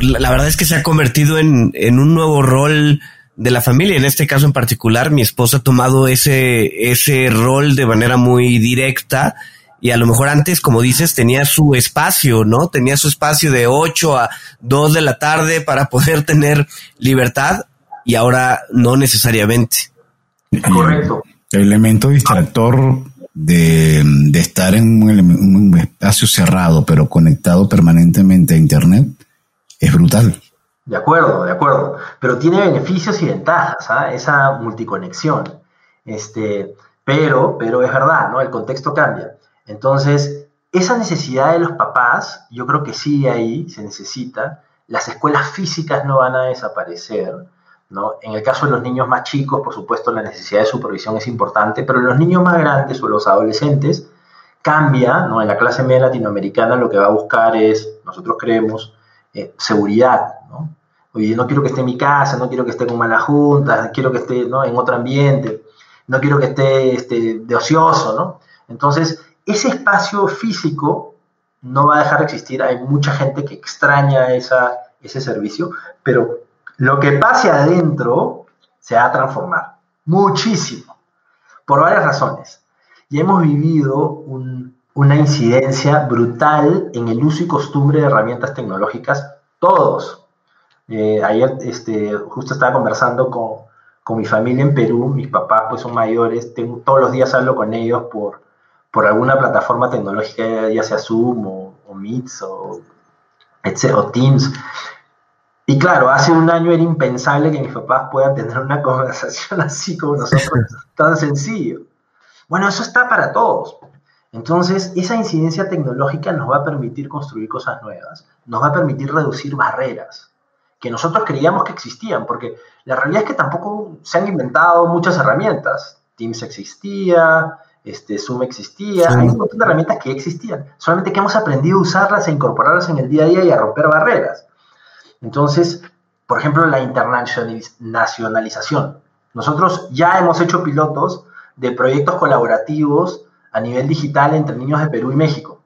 La, verdad es que se ha convertido en, en un nuevo rol de la familia. En este caso en particular, mi esposa ha tomado ese, ese rol de manera muy directa y a lo mejor antes, como dices, tenía su espacio, ¿no? Tenía su espacio de 8 a 2 de la tarde para poder tener libertad y ahora no necesariamente. Correcto. El elemento distractor de, de estar en un, un espacio cerrado pero conectado permanentemente a Internet es brutal. De acuerdo, de acuerdo. Pero tiene beneficios y ventajas, ¿ah? esa multiconexión. Este, pero, pero es verdad, ¿no? El contexto cambia. Entonces, esa necesidad de los papás, yo creo que sí ahí se necesita. Las escuelas físicas no van a desaparecer, ¿no? En el caso de los niños más chicos, por supuesto, la necesidad de supervisión es importante, pero los niños más grandes o los adolescentes, cambia, ¿no? En la clase media latinoamericana lo que va a buscar es, nosotros creemos, eh, seguridad, ¿no? No quiero que esté en mi casa, no quiero que esté con mala junta, quiero que esté ¿no? en otro ambiente, no quiero que esté este, de ocioso, ¿no? Entonces, ese espacio físico no va a dejar de existir. Hay mucha gente que extraña esa, ese servicio, pero lo que pase adentro se va a transformar muchísimo, por varias razones. Y hemos vivido una incidencia brutal en el uso y costumbre de herramientas tecnológicas, todos, eh, ayer este, justo estaba conversando con, con, mi familia en Perú, mis papás pues son mayores, tengo, todos los días hablo con ellos por, por alguna plataforma tecnológica, ya sea Zoom o, o Meets o, o Teams. Y claro, hace un año era impensable que mis papás puedan tener una conversación así como nosotros, tan sencillo. Bueno, eso está para todos. Entonces, esa incidencia tecnológica nos va a permitir construir cosas nuevas, nos va a permitir reducir barreras que nosotros creíamos que existían, porque la realidad es que tampoco se han inventado muchas herramientas. Teams existía, este, Zoom existía, hay un montón de herramientas que existían, solamente que hemos aprendido a usarlas e incorporarlas en el día a día y a romper barreras. Entonces, por ejemplo, la internacionalización. Nosotros ya hemos hecho pilotos de proyectos colaborativos a nivel digital entre niños de Perú y México.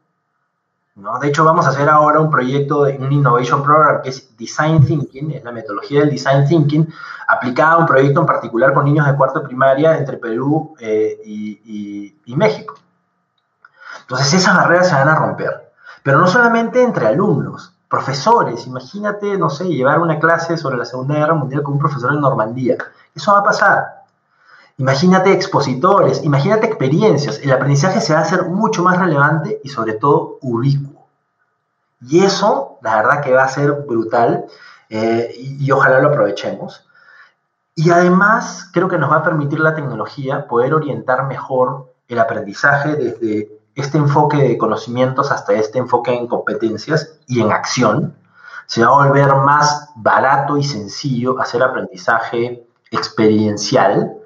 ¿No? De hecho, vamos a hacer ahora un proyecto, un Innovation Program que es Design Thinking, es la metodología del Design Thinking, aplicada a un proyecto en particular con niños de cuarto de primaria entre Perú eh, y, y México. Entonces, esas barreras se van a romper. Pero no solamente entre alumnos, profesores. Imagínate, no sé, llevar una clase sobre la Segunda Guerra Mundial con un profesor en Normandía. Eso va a pasar. Imagínate expositores, imagínate experiencias. El aprendizaje se va a hacer mucho más relevante y sobre todo ubicuo. Y eso, la verdad que va a ser brutal eh, y, y ojalá lo aprovechemos. Y además creo que nos va a permitir la tecnología poder orientar mejor el aprendizaje desde este enfoque de conocimientos hasta este enfoque en competencias y en acción, se va a volver más barato y sencillo hacer aprendizaje experiencial,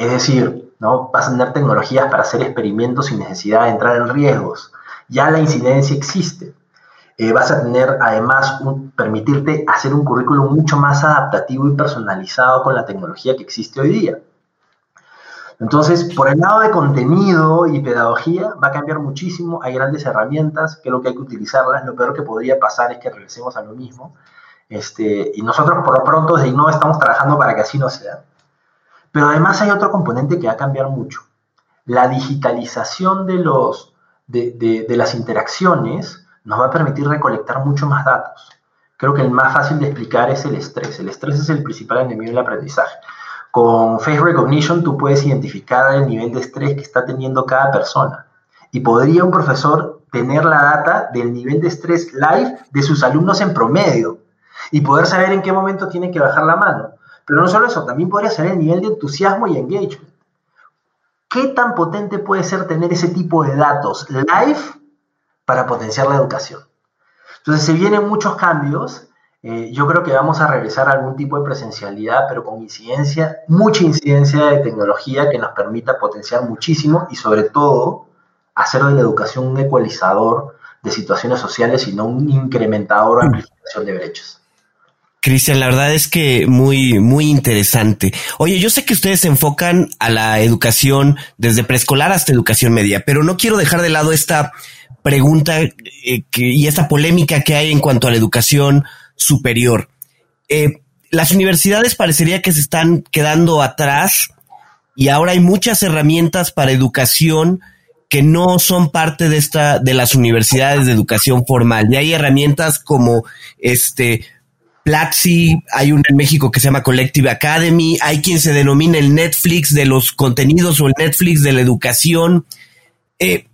es decir, ¿no? vas a tener tecnologías para hacer experimentos sin necesidad de entrar en riesgos. Ya la incidencia existe. Eh, vas a tener además permitirte hacer un currículum mucho más adaptativo y personalizado con la tecnología que existe hoy día. Entonces, por el lado de contenido y pedagogía, va a cambiar muchísimo. Hay grandes herramientas, creo que hay que utilizarlas. Lo peor que podría pasar es que regresemos a lo mismo. Este, y nosotros, por lo pronto, desde no estamos trabajando para que así no sea. Pero además hay otro componente que va a cambiar mucho. La digitalización de, los, de, de, las interacciones nos va a permitir recolectar mucho más datos. Creo que el más fácil de explicar es el estrés. El estrés es el principal enemigo del aprendizaje. Con Face Recognition tú puedes identificar el nivel de estrés que está teniendo cada persona. Y podría un profesor tener la data del nivel de estrés live de sus alumnos en promedio y poder saber en qué momento tiene que bajar la mano. Pero no solo eso, también podría saber el nivel de entusiasmo y engagement. ¿Qué tan potente puede ser tener ese tipo de datos live para potenciar la educación? Entonces, se vienen muchos cambios eh, yo creo que vamos a regresar a algún tipo de presencialidad, pero con incidencia, mucha incidencia de tecnología que nos permita potenciar muchísimo y sobre todo hacer de la educación un ecualizador de situaciones sociales y no un incrementador o amplificación de brechas. Cristian, la verdad es que muy, muy interesante. Oye, yo sé que ustedes se enfocan a la educación desde preescolar hasta educación media, pero no quiero dejar de lado esta pregunta eh, y esta polémica que hay en cuanto a la educación superior. Eh, las universidades parecería que se están quedando atrás y ahora hay muchas herramientas para educación que no son parte de esta de las universidades de educación formal. Y hay herramientas como este Platzi, hay un en México que se llama Collective Academy, hay quien se denomina el Netflix de los contenidos o el Netflix de la educación. Eh,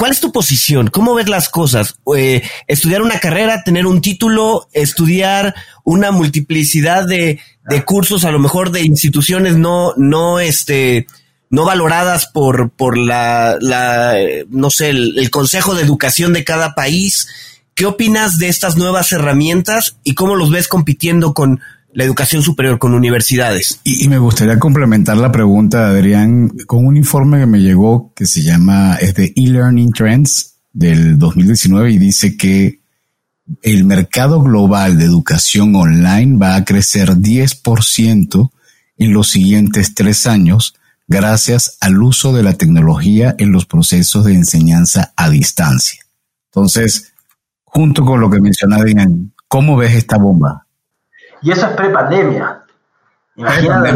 ¿Cuál es tu posición? ¿Cómo ves las cosas? Eh, estudiar una carrera, tener un título, estudiar una multiplicidad de, cursos, a lo mejor de instituciones no, no, este, no valoradas por, por la, la no sé, el, Consejo de Educación de cada país. ¿Qué opinas de estas nuevas herramientas y cómo los ves compitiendo con la educación superior con universidades. Y, me gustaría complementar la pregunta, Adrián, con un informe que me llegó que se llama, es de e-learning trends del 2019 y dice que el mercado global de educación online va a crecer 10% en los siguientes tres años gracias al uso de la tecnología en los procesos de enseñanza a distancia. Entonces, junto con lo que mencionaba Adrián, ¿cómo ves esta bomba? Y eso es prepandemia. Imagínate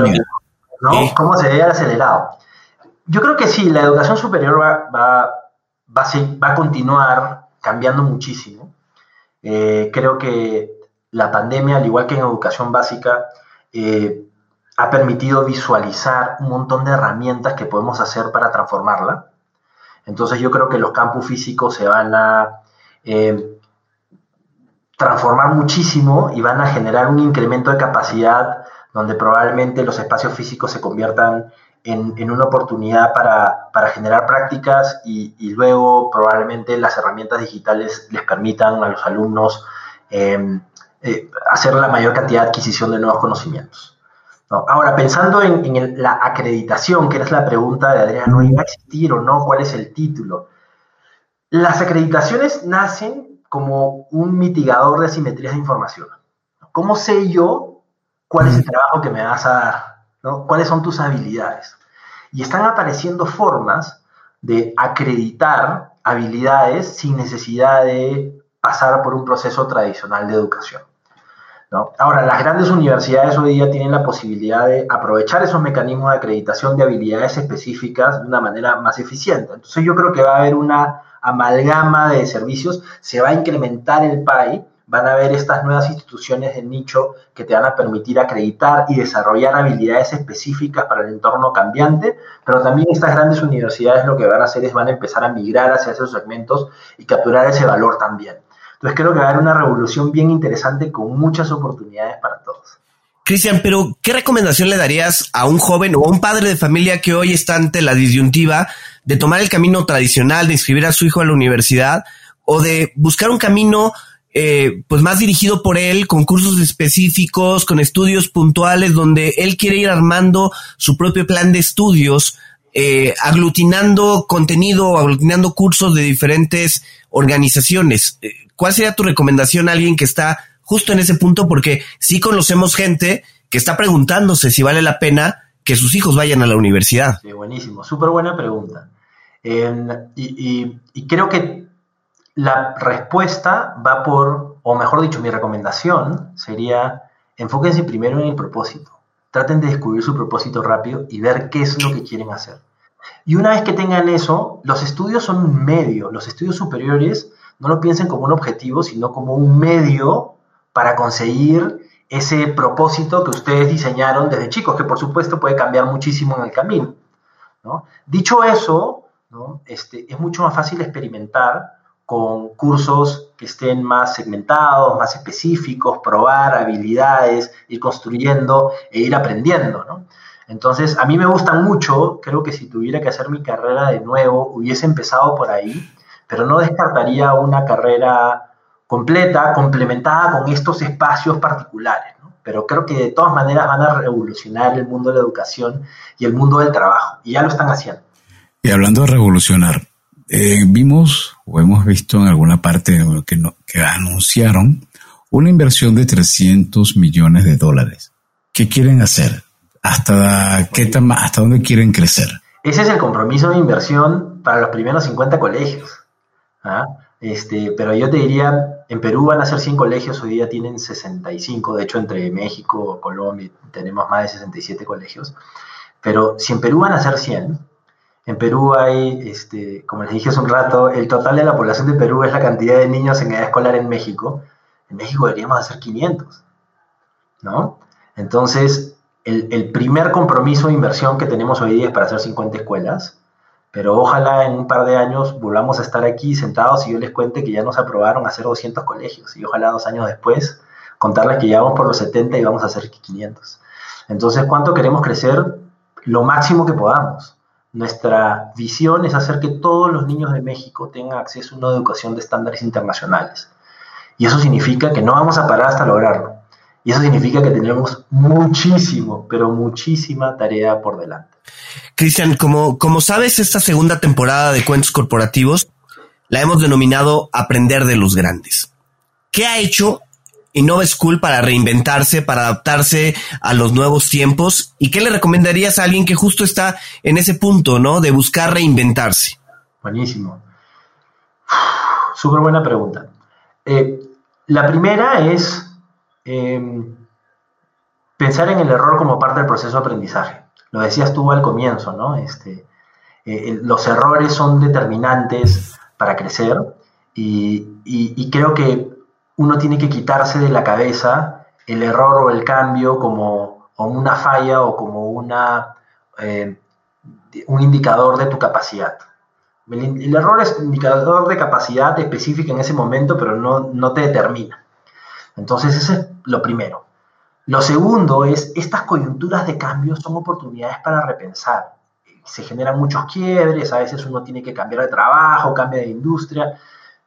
¿no? cómo se ve acelerado. Yo creo que sí, la educación superior va, va, va, a, continuar cambiando muchísimo. Eh, creo que la pandemia, al igual que en educación básica, eh, ha permitido visualizar un montón de herramientas que podemos hacer para transformarla. Entonces yo creo que los campus físicos se van a eh, transformar muchísimo y van a generar un incremento de capacidad donde probablemente los espacios físicos se conviertan en, una oportunidad para, generar prácticas y, luego probablemente las herramientas digitales les permitan a los alumnos em, eh, hacer la mayor cantidad de adquisición de nuevos conocimientos. Ahora, pensando en, la acreditación, que es la pregunta de Adrián, ¿no iba a existir o no? ¿Cuál es el título? Las acreditaciones nacen como un mitigador de asimetrías de información. ¿Cómo sé yo cuál es el trabajo que me vas a dar? ¿no? ¿Cuáles son tus habilidades? Y están apareciendo formas de acreditar habilidades sin necesidad de pasar por un proceso tradicional de educación. ¿no? Ahora, las grandes universidades hoy día tienen la posibilidad de aprovechar esos mecanismos de acreditación de habilidades específicas de una manera más eficiente. Entonces yo creo que va a haber una amalgama de servicios, se va a incrementar el PAI, van a haber estas nuevas instituciones de nicho que te van a permitir acreditar y desarrollar habilidades específicas para el entorno cambiante, pero también estas grandes universidades lo que van a hacer es van a empezar a migrar hacia esos segmentos y capturar ese valor también. Entonces creo que va a haber una revolución bien interesante con muchas oportunidades para todos. Cristian, pero ¿qué recomendación le darías a un joven o a un padre de familia que hoy está ante la disyuntiva de tomar el camino tradicional, de inscribir a su hijo a la universidad o de buscar un camino eh, pues más dirigido por él, con cursos específicos, con estudios puntuales, donde él quiere ir armando su propio plan de estudios, eh, aglutinando contenido, aglutinando cursos de diferentes organizaciones. Eh, ¿Cuál sería tu recomendación a alguien que está justo en ese punto? Porque sí conocemos gente que está preguntándose si vale la pena que sus hijos vayan a la universidad. Sí, buenísimo, súper buena pregunta. y creo que la respuesta va por, o mejor dicho, mi recomendación sería, enfóquense primero en el propósito. Traten de descubrir su propósito rápido y ver qué es lo que quieren hacer. Y una vez que tengan eso, los estudios son un medio. Los estudios superiores no lo piensen como un objetivo, sino como un medio para conseguir ese propósito que ustedes diseñaron desde chicos, que por supuesto puede cambiar muchísimo en el camino. Dicho eso, este, es mucho más fácil experimentar con cursos que estén más segmentados, más específicos, probar habilidades, ir construyendo e ir aprendiendo. Entonces, a mí me gustan mucho, creo que si tuviera que hacer mi carrera de nuevo, hubiese empezado por ahí, pero no descartaría una carrera completa, complementada con estos espacios particulares, ¿no? Pero creo que de todas maneras van a revolucionar el mundo de la educación y el mundo del trabajo, y ya lo están haciendo. Y hablando de revolucionar, eh, vimos o hemos visto en alguna parte que, que anunciaron una inversión de 300 millones de dólares. ¿Qué quieren hacer? ¿Hasta, qué ¿Hasta dónde quieren crecer? Ese es el compromiso de inversión para los primeros 50 colegios. ¿ah? Este, pero yo te diría, en Perú van a ser 100 colegios, hoy día tienen 65, de hecho entre México, Colombia tenemos más de 67 colegios. Pero si en Perú van a ser 100, en Perú hay, este, como les dije hace un rato, el total de la población de Perú es la cantidad de niños en edad escolar en México. En México deberíamos hacer 500, ¿no? Entonces, el, primer compromiso de inversión que tenemos hoy día es para hacer 50 escuelas, pero ojalá en un par de años volvamos a estar aquí sentados y yo les cuente que ya nos aprobaron hacer 200 colegios y ojalá dos años después contarles que ya vamos por los 70 y vamos a hacer 500. Entonces, ¿cuánto queremos crecer? Lo máximo que podamos. Nuestra visión es hacer que todos los niños de México tengan acceso a una educación de estándares internacionales. Y eso significa que no vamos a parar hasta lograrlo. Y eso significa que tenemos muchísimo, pero muchísima tarea por delante. Cristian, como, como sabes, esta segunda temporada de Cuentos Corporativos la hemos denominado Aprender de los Grandes. ¿Qué ha hecho Innova School para reinventarse, para adaptarse a los nuevos tiempos? ¿Y qué le recomendarías a alguien que justo está en ese punto, ¿no? De buscar reinventarse. Buenísimo. Súper buena pregunta. Eh, la primera es em, pensar en el error como parte del proceso de aprendizaje. Lo decías tú al comienzo, ¿no? Este, eh, los errores son determinantes para crecer y creo que uno tiene que quitarse de la cabeza el error o el cambio como, una falla o como una, eh, un indicador de tu capacidad. El, error es indicador de capacidad específica en ese momento, pero no, no te determina. Entonces, eso es lo primero. Lo segundo es, estas coyunturas de cambio son oportunidades para repensar. Se generan muchos quiebres, a veces uno tiene que cambiar de trabajo, cambia de industria,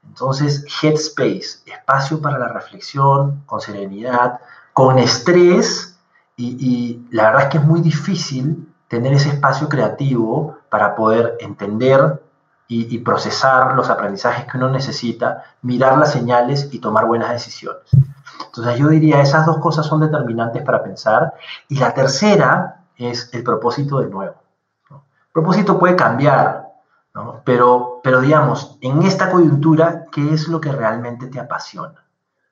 entonces, headspace, espacio para la reflexión, con serenidad, con estrés, y, la verdad es que es muy difícil tener ese espacio creativo para poder entender y, y, procesar los aprendizajes que uno necesita, mirar las señales y tomar buenas decisiones. Entonces yo diría, esas dos cosas son determinantes para pensar. Y la tercera es el propósito de nuevo. El propósito puede cambiar, pero, pero digamos, en esta coyuntura, ¿qué es lo que realmente te apasiona?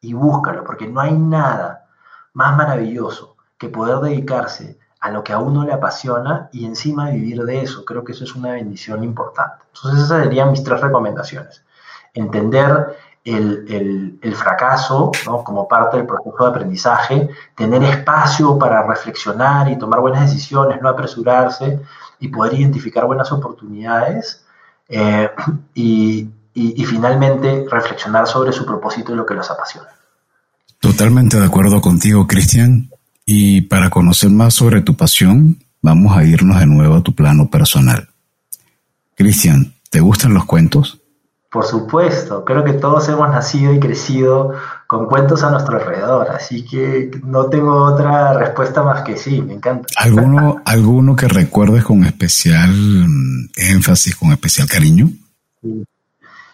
Y búscalo, porque no hay nada más maravilloso que poder dedicarse a lo que a uno le apasiona y encima vivir de eso. Creo que eso es una bendición importante. Entonces esas serían mis tres recomendaciones. Entender el, el, fracaso como parte del proceso de aprendizaje, tener espacio para reflexionar y tomar buenas decisiones, no apresurarse y poder identificar buenas oportunidades eh, y, finalmente reflexionar sobre su propósito y lo que los apasiona. Totalmente de acuerdo contigo, Cristian. Y para conocer más sobre tu pasión, vamos a irnos de nuevo a tu plano personal. Cristian, ¿te gustan los cuentos? Por supuesto, creo que todos hemos nacido y crecido con cuentos a nuestro alrededor, así que no tengo otra respuesta más que sí, me encanta. ¿Alguno, alguno que recuerdes con especial énfasis, con especial cariño?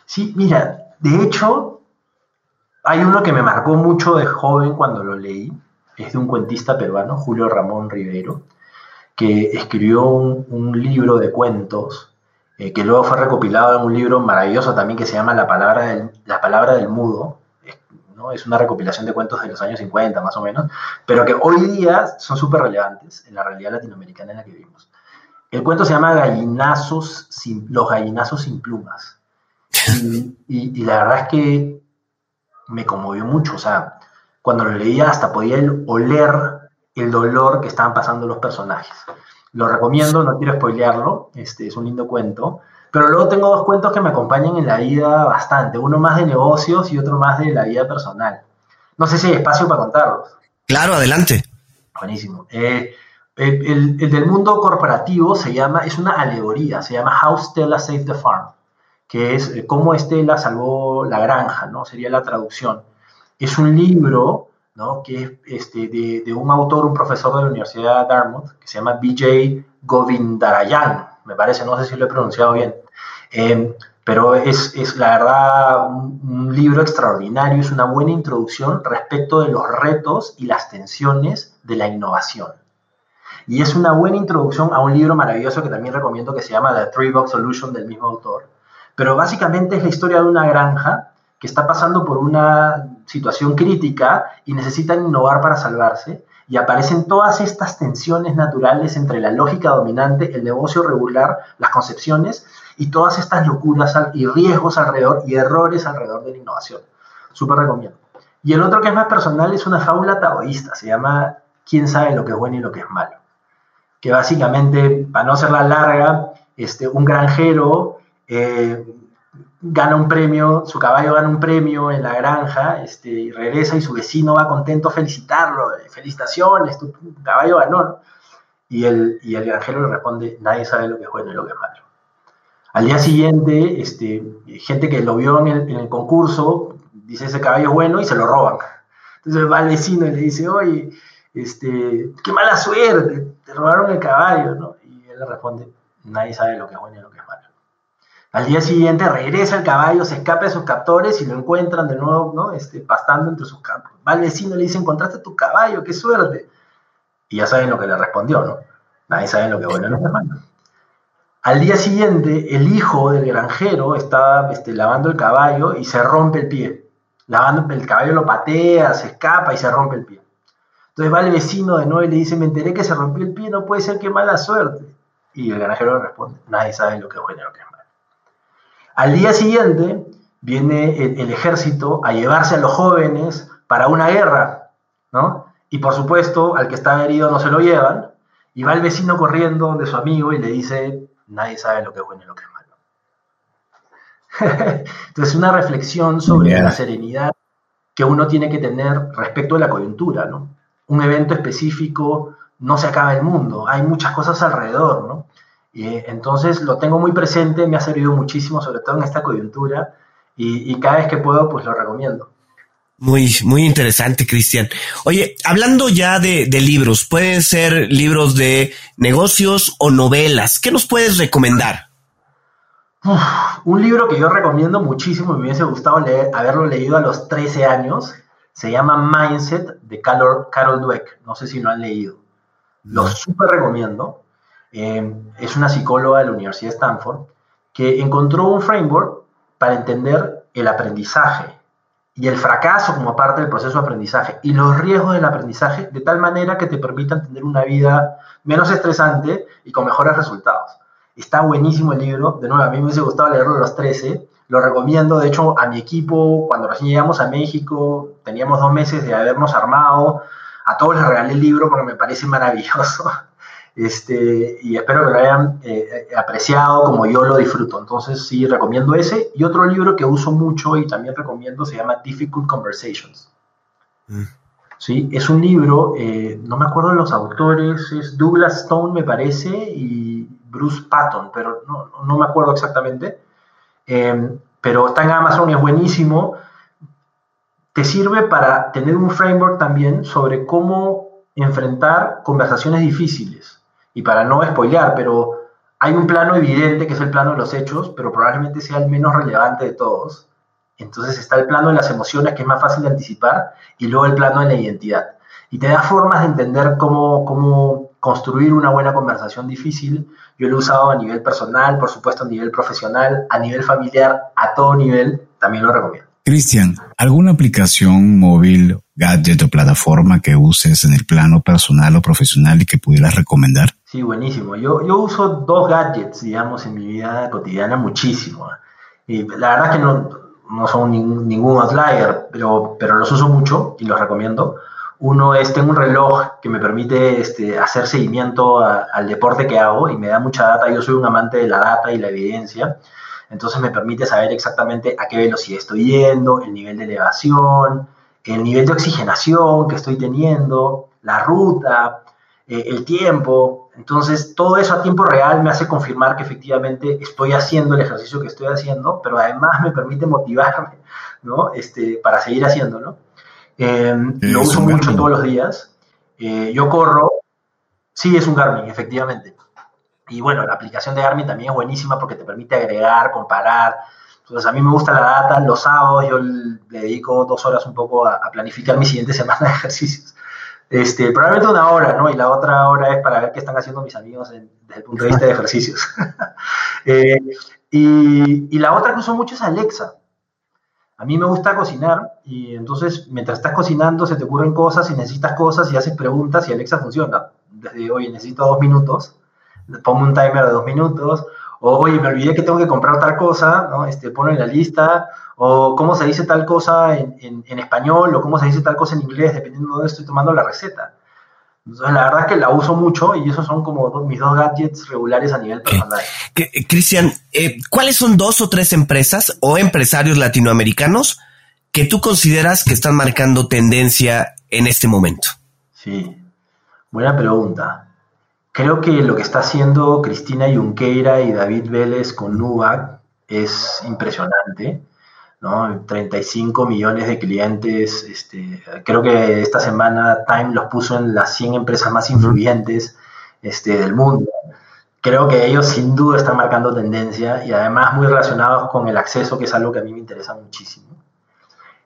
Sí, mira, de hecho, hay uno que me marcó mucho de joven cuando lo leí, es de un cuentista peruano, Julio Ramón Ribeiro, que escribió un, libro de cuentos eh, que luego fue recopilado en un libro maravilloso también que se llama La palabra del, la palabra del mudo. ¿no? Es una recopilación de cuentos de los años 50 más o menos, pero que hoy día son súper relevantes en la realidad latinoamericana en la que vivimos. El cuento se llama Gallinazos sin, Los gallinazos sin plumas. Y, la verdad es que me conmovió mucho. O sea, cuando lo leía hasta podía oler el dolor que estaban pasando los personajes. Lo recomiendo, no quiero spoilearlo, este, es un lindo cuento. Pero luego tengo dos cuentos que me acompañan en la vida bastante, uno más de negocios y otro más de la vida personal. No sé si hay espacio para contarlos. Claro, adelante. Buenísimo. Eh, el, el, del mundo corporativo se llama, es una alegoría, se llama How Stella Saved the Farm, que es eh, cómo Estela salvó la granja, ¿no? Sería la traducción. Es un libro ¿no? que es este, de, un autor, un profesor de la Universidad de Dartmouth, que se llama BJ Govindarayan, me parece, no sé si lo he pronunciado bien. Em, pero es, es, la verdad un, libro extraordinario, es una buena introducción respecto de los retos y las tensiones de la innovación. Y es una buena introducción a un libro maravilloso que también recomiendo que se llama The Three Box Solution del mismo autor. Pero básicamente es la historia de una granja que está pasando por una situación crítica y necesitan innovar para salvarse, y aparecen todas estas tensiones naturales entre la lógica dominante, el negocio regular, las concepciones y todas estas locuras y riesgos alrededor y errores alrededor de la innovación. Súper recomiendo. Y el otro que es más personal es una fábula taoísta, se llama ¿Quién sabe lo que es bueno y lo que es malo? Que básicamente, para no hacerla larga, este, un granjero eh, gana un premio, su caballo gana un premio en la granja, este, y regresa y su vecino va contento a felicitarlo, eh, felicitaciones, tu, caballo ganó. Y el, y el granjero le responde, nadie sabe lo que es bueno y lo que es malo. Al día siguiente, este, gente que lo vio en el, en el concurso, dice ese caballo es bueno y se lo roban. Entonces va al vecino y le dice, oye, este, qué mala suerte, te robaron el caballo, ¿no? Y él le responde, nadie sabe lo que es bueno y lo que es malo. Al día siguiente regresa el caballo, se escapa de sus captores y lo encuentran de nuevo, ¿no? Este, pastando entre sus campos. Va al vecino y le dice, encontraste tu caballo, qué suerte. Y ya saben lo que le respondió, ¿no? Nadie sabe lo que bueno los hermanos. Al día siguiente, el hijo del granjero está este, lavando el caballo y se rompe el pie. Lavando, el caballo lo patea, se escapa y se rompe el pie. Entonces va el vecino de nuevo y le dice, me enteré que se rompió el pie, no puede ser que mala suerte. Y el granjero le responde, nadie sabe lo que bueno lo que es. Al día siguiente viene el, ejército a llevarse a los jóvenes para una guerra, ¿no? Y por supuesto, al que estaba herido no se lo llevan, y va el vecino corriendo donde su amigo y le dice, nadie sabe lo que es bueno y lo que es malo. Entonces, una reflexión sobre la serenidad que uno tiene que tener respecto de la coyuntura, ¿no? Un evento específico no se acaba el mundo, hay muchas cosas alrededor, ¿no? Y entonces lo tengo muy presente, me ha servido muchísimo, sobre todo en esta coyuntura, y, cada vez que puedo, pues lo recomiendo. Muy, muy interesante, Cristian. Oye, hablando ya de, libros, pueden ser libros de negocios o novelas. ¿Qué nos puedes recomendar? un libro que yo recomiendo muchísimo, me hubiese gustado leer, haberlo leído a los 13 años, se llama Mindset de Carol, Carol Dweck. No sé si lo han leído. Lo súper recomiendo. Em, es una psicóloga de la Universidad de Stanford, que encontró un framework para entender el aprendizaje y el fracaso como parte del proceso de aprendizaje y los riesgos del aprendizaje de tal manera que te permitan tener una vida menos estresante y con mejores resultados. Está buenísimo el libro, de nuevo, a mí me hubiese gustado leerlo a los 13, lo recomiendo, de hecho, a mi equipo, cuando recién llegamos a México, teníamos dos meses de habernos armado, a todos les regalé el libro porque me parece maravilloso. Este, y espero que lo hayan eh, apreciado como yo lo disfruto. Entonces sí, recomiendo ese. Y otro libro que uso mucho y también recomiendo se llama Difficult Conversations. Mm. ¿sí? Es un libro, eh, no me acuerdo de los autores, es Douglas Stone me parece y Bruce Patton, pero no, me acuerdo exactamente. Eh, pero está en Amazon y es buenísimo. Te sirve para tener un framework también sobre cómo enfrentar conversaciones difíciles. Y para no spoilear, pero hay un plano evidente que es el plano de los hechos, pero probablemente sea el menos relevante de todos. Entonces está el plano de las emociones, que es más fácil de anticipar, y luego el plano de la identidad. Y te da formas de entender cómo, cómo construir una buena conversación difícil. Yo lo he usado a nivel personal, por supuesto a nivel profesional, a nivel familiar, a todo nivel, también lo recomiendo. Cristian, ¿alguna aplicación móvil, gadget o plataforma que uses en el plano personal o profesional y que pudieras recomendar? Sí, buenísimo. Yo, yo uso dos gadgets, digamos, en mi vida cotidiana muchísimo. Y la verdad es que no, no son ningún, outlier, pero, pero los uso mucho y los recomiendo. Uno es, tengo un reloj que me permite este, hacer seguimiento al deporte que hago y me da mucha data. Yo soy un amante de la data y la evidencia. Entonces me permite saber exactamente a qué velocidad estoy yendo, el nivel de elevación, el nivel de oxigenación que estoy teniendo, la ruta, eh, el tiempo. Entonces todo eso a tiempo real me hace confirmar que efectivamente estoy haciendo el ejercicio que estoy haciendo, pero además me permite motivarme ¿no? este, para seguir haciéndolo. Eh, lo uso mucho todos los días. Eh, yo corro, sí es un Garmin, efectivamente. Y bueno, la aplicación de Garmin también es buenísima porque te permite agregar, comparar. Entonces, a mí me gusta la data. Los sábados yo le dedico dos horas un poco a, planificar mi siguiente semana de ejercicios. Este, probablemente una hora, ¿no? Y la otra hora es para ver qué están haciendo mis amigos desde el punto de vista de ejercicios. Eh, y, y, la otra que uso mucho es Alexa. A mí me gusta cocinar y entonces mientras estás cocinando se te ocurren cosas y necesitas cosas y haces preguntas y Alexa funciona. Desde, hoy necesito dos minutos pongo un timer de dos minutos, o oye, me olvidé que tengo que comprar tal cosa, ¿no? Este, ponlo en la lista, o cómo se dice tal cosa en, en, español, o cómo se dice tal cosa en inglés, dependiendo de dónde estoy tomando la receta. Entonces, la verdad es que la uso mucho y esos son como mis dos gadgets regulares a nivel personal. Cristian, eh, ¿cuáles son dos o tres empresas o empresarios latinoamericanos que tú consideras que están marcando tendencia en este momento? Sí, buena pregunta. Creo que lo que está haciendo Cristina Junqueira y David Vélez con Nubac es impresionante. ¿no? 35 millones de clientes. Este, creo que esta semana Time los puso en las 100 empresas más influyentes este, del mundo. Creo que ellos sin duda están marcando tendencia y además muy relacionados con el acceso, que es algo que a mí me interesa muchísimo.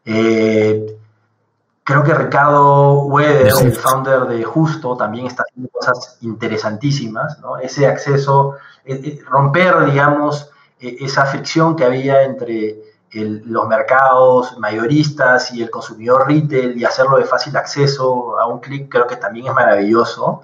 Eh, Creo que Ricardo Weber, el founder de Justo, también está haciendo cosas interesantísimas, ¿no? Ese acceso, eh, eh, romper, digamos, eh, esa fricción que había entre los mercados mayoristas y el consumidor retail y hacerlo de fácil acceso a un clic, creo que también es maravilloso.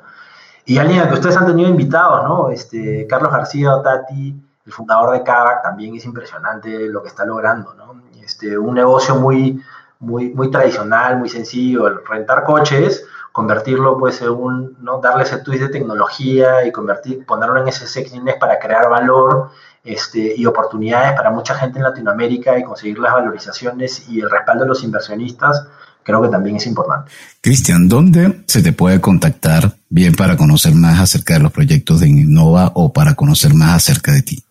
Y alguien que ustedes han tenido invitados, ¿no? Este, Carlos García Otati, el fundador de Kavak, también es impresionante lo que está logrando, ¿no? Este, un negocio muy muy, muy tradicional, muy sencillo, el rentar coches, convertirlo pues en un, ¿no? darle ese twist de tecnología y convertir, ponerlo en ese sexiness para crear valor este, y oportunidades para mucha gente en Latinoamérica y conseguir las valorizaciones y el respaldo de los inversionistas, creo que también es importante. Cristian, ¿dónde se te puede contactar bien para conocer más acerca de los proyectos de Innova o para conocer más acerca de ti?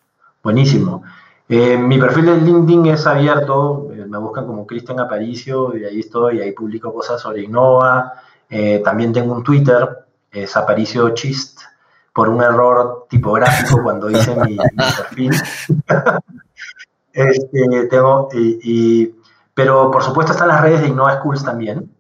Buenísimo. Eh, mi perfil de LinkedIn es abierto, me buscan como Cristian Aparicio y ahí estoy, ahí publico cosas sobre Innova. Eh, también tengo un Twitter, es Aparicio Chist, por un error tipográfico cuando hice mi, perfil. Este, tengo, y, pero por supuesto están las redes de Innova Schools también.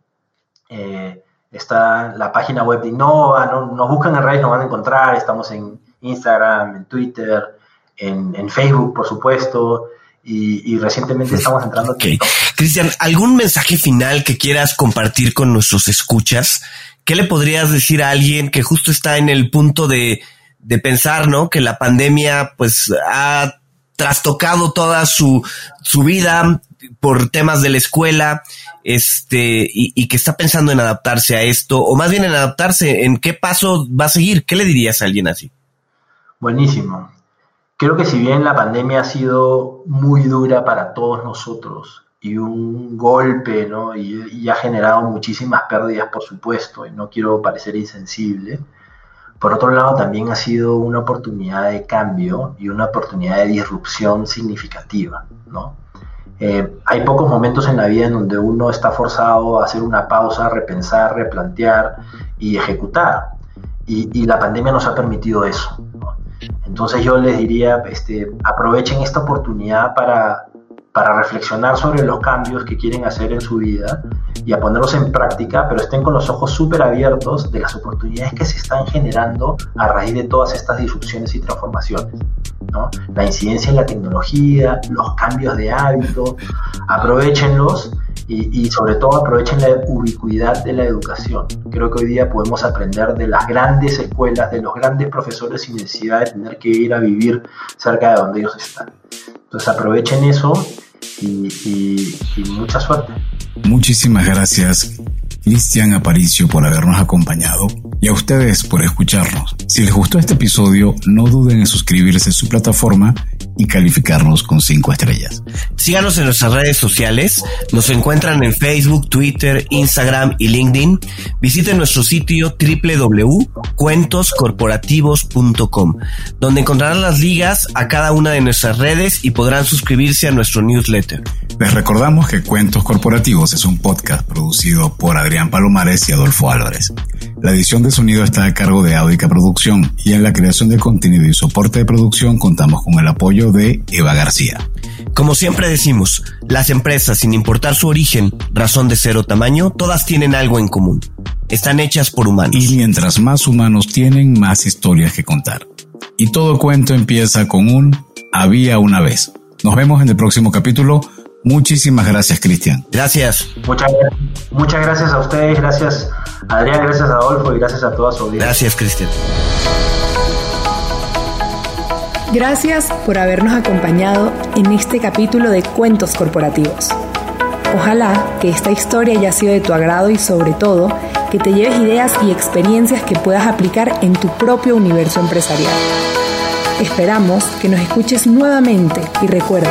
está la página web de Innova, nos buscan en redes, nos van a encontrar, estamos en Instagram, en Twitter, en, Facebook, por supuesto, y, recientemente estamos entrando. Okay. Cristian, ¿algún mensaje final que quieras compartir con nuestros escuchas? ¿Qué le podrías decir a alguien que justo está en el punto de, de pensar, ¿no? Que la pandemia, pues, ha trastocado toda su, su vida por temas de la escuela, este, y, y, que está pensando en adaptarse a esto, o más bien en adaptarse, ¿en qué paso va a seguir? ¿Qué le dirías a alguien así? Buenísimo. Creo que si bien la pandemia ha sido muy dura para todos nosotros, y un golpe, ¿no? Y, ha generado muchísimas pérdidas, por supuesto, y no quiero parecer insensible. Por otro lado, también ha sido una oportunidad de cambio y una oportunidad de disrupción significativa, ¿no? Eh, hay pocos momentos en la vida en donde uno está forzado a hacer una pausa, repensar, replantear y ejecutar. Y, la pandemia nos ha permitido eso. Entonces yo les diría, este, aprovechen esta oportunidad para para reflexionar sobre los cambios que quieren hacer en su vida y a ponerlos en práctica, pero estén con los ojos súper abiertos de las oportunidades que se están generando a raíz de todas estas disrupciones y transformaciones. La incidencia en la tecnología, los cambios de hábito, aprovechenlos y, y, sobre todo aprovechen la ubicuidad de la educación. Creo que hoy día podemos aprender de las grandes escuelas, de los grandes profesores sin necesidad de tener que ir a vivir cerca de donde ellos están. Entonces aprovechen eso y, mucha suerte. Muchísimas gracias, Cristian Aparicio, por habernos acompañado y a ustedes por escucharnos. Si les gustó este episodio, no duden en suscribirse a su plataforma y calificarnos con 5 estrellas. Síganos en nuestras redes sociales. Nos encuentran en Facebook, Twitter, Instagram y LinkedIn. Visiten nuestro sitio www.cuentoscorporativos.com, donde encontrarán las ligas a cada una de nuestras redes y podrán suscribirse a nuestro newsletter. Les recordamos que Cuentos Corporativos es un podcast producido por Adrián Palomares y Adolfo Álvarez. La edición de sonido está a cargo de Audica Producción y en la creación de contenido y soporte de producción contamos con el apoyo de Eva García. Como siempre decimos, las empresas, sin importar su origen, razón de ser o tamaño, todas tienen algo en común. Están hechas por humanos. Y mientras más humanos tienen, más historias que contar. Y todo cuento empieza con un había una vez. Nos vemos en el próximo capítulo Muchísimas gracias, Cristian. Gracias. Muchas, muchas gracias a ustedes, gracias Adrián, gracias Adolfo y gracias a toda su audiencia. Gracias, Cristian. Gracias por habernos acompañado en este capítulo de Cuentos Corporativos. Ojalá que esta historia haya sido de tu agrado y sobre todo que te lleves ideas y experiencias que puedas aplicar en tu propio universo empresarial. Esperamos que nos escuches nuevamente y recuerda,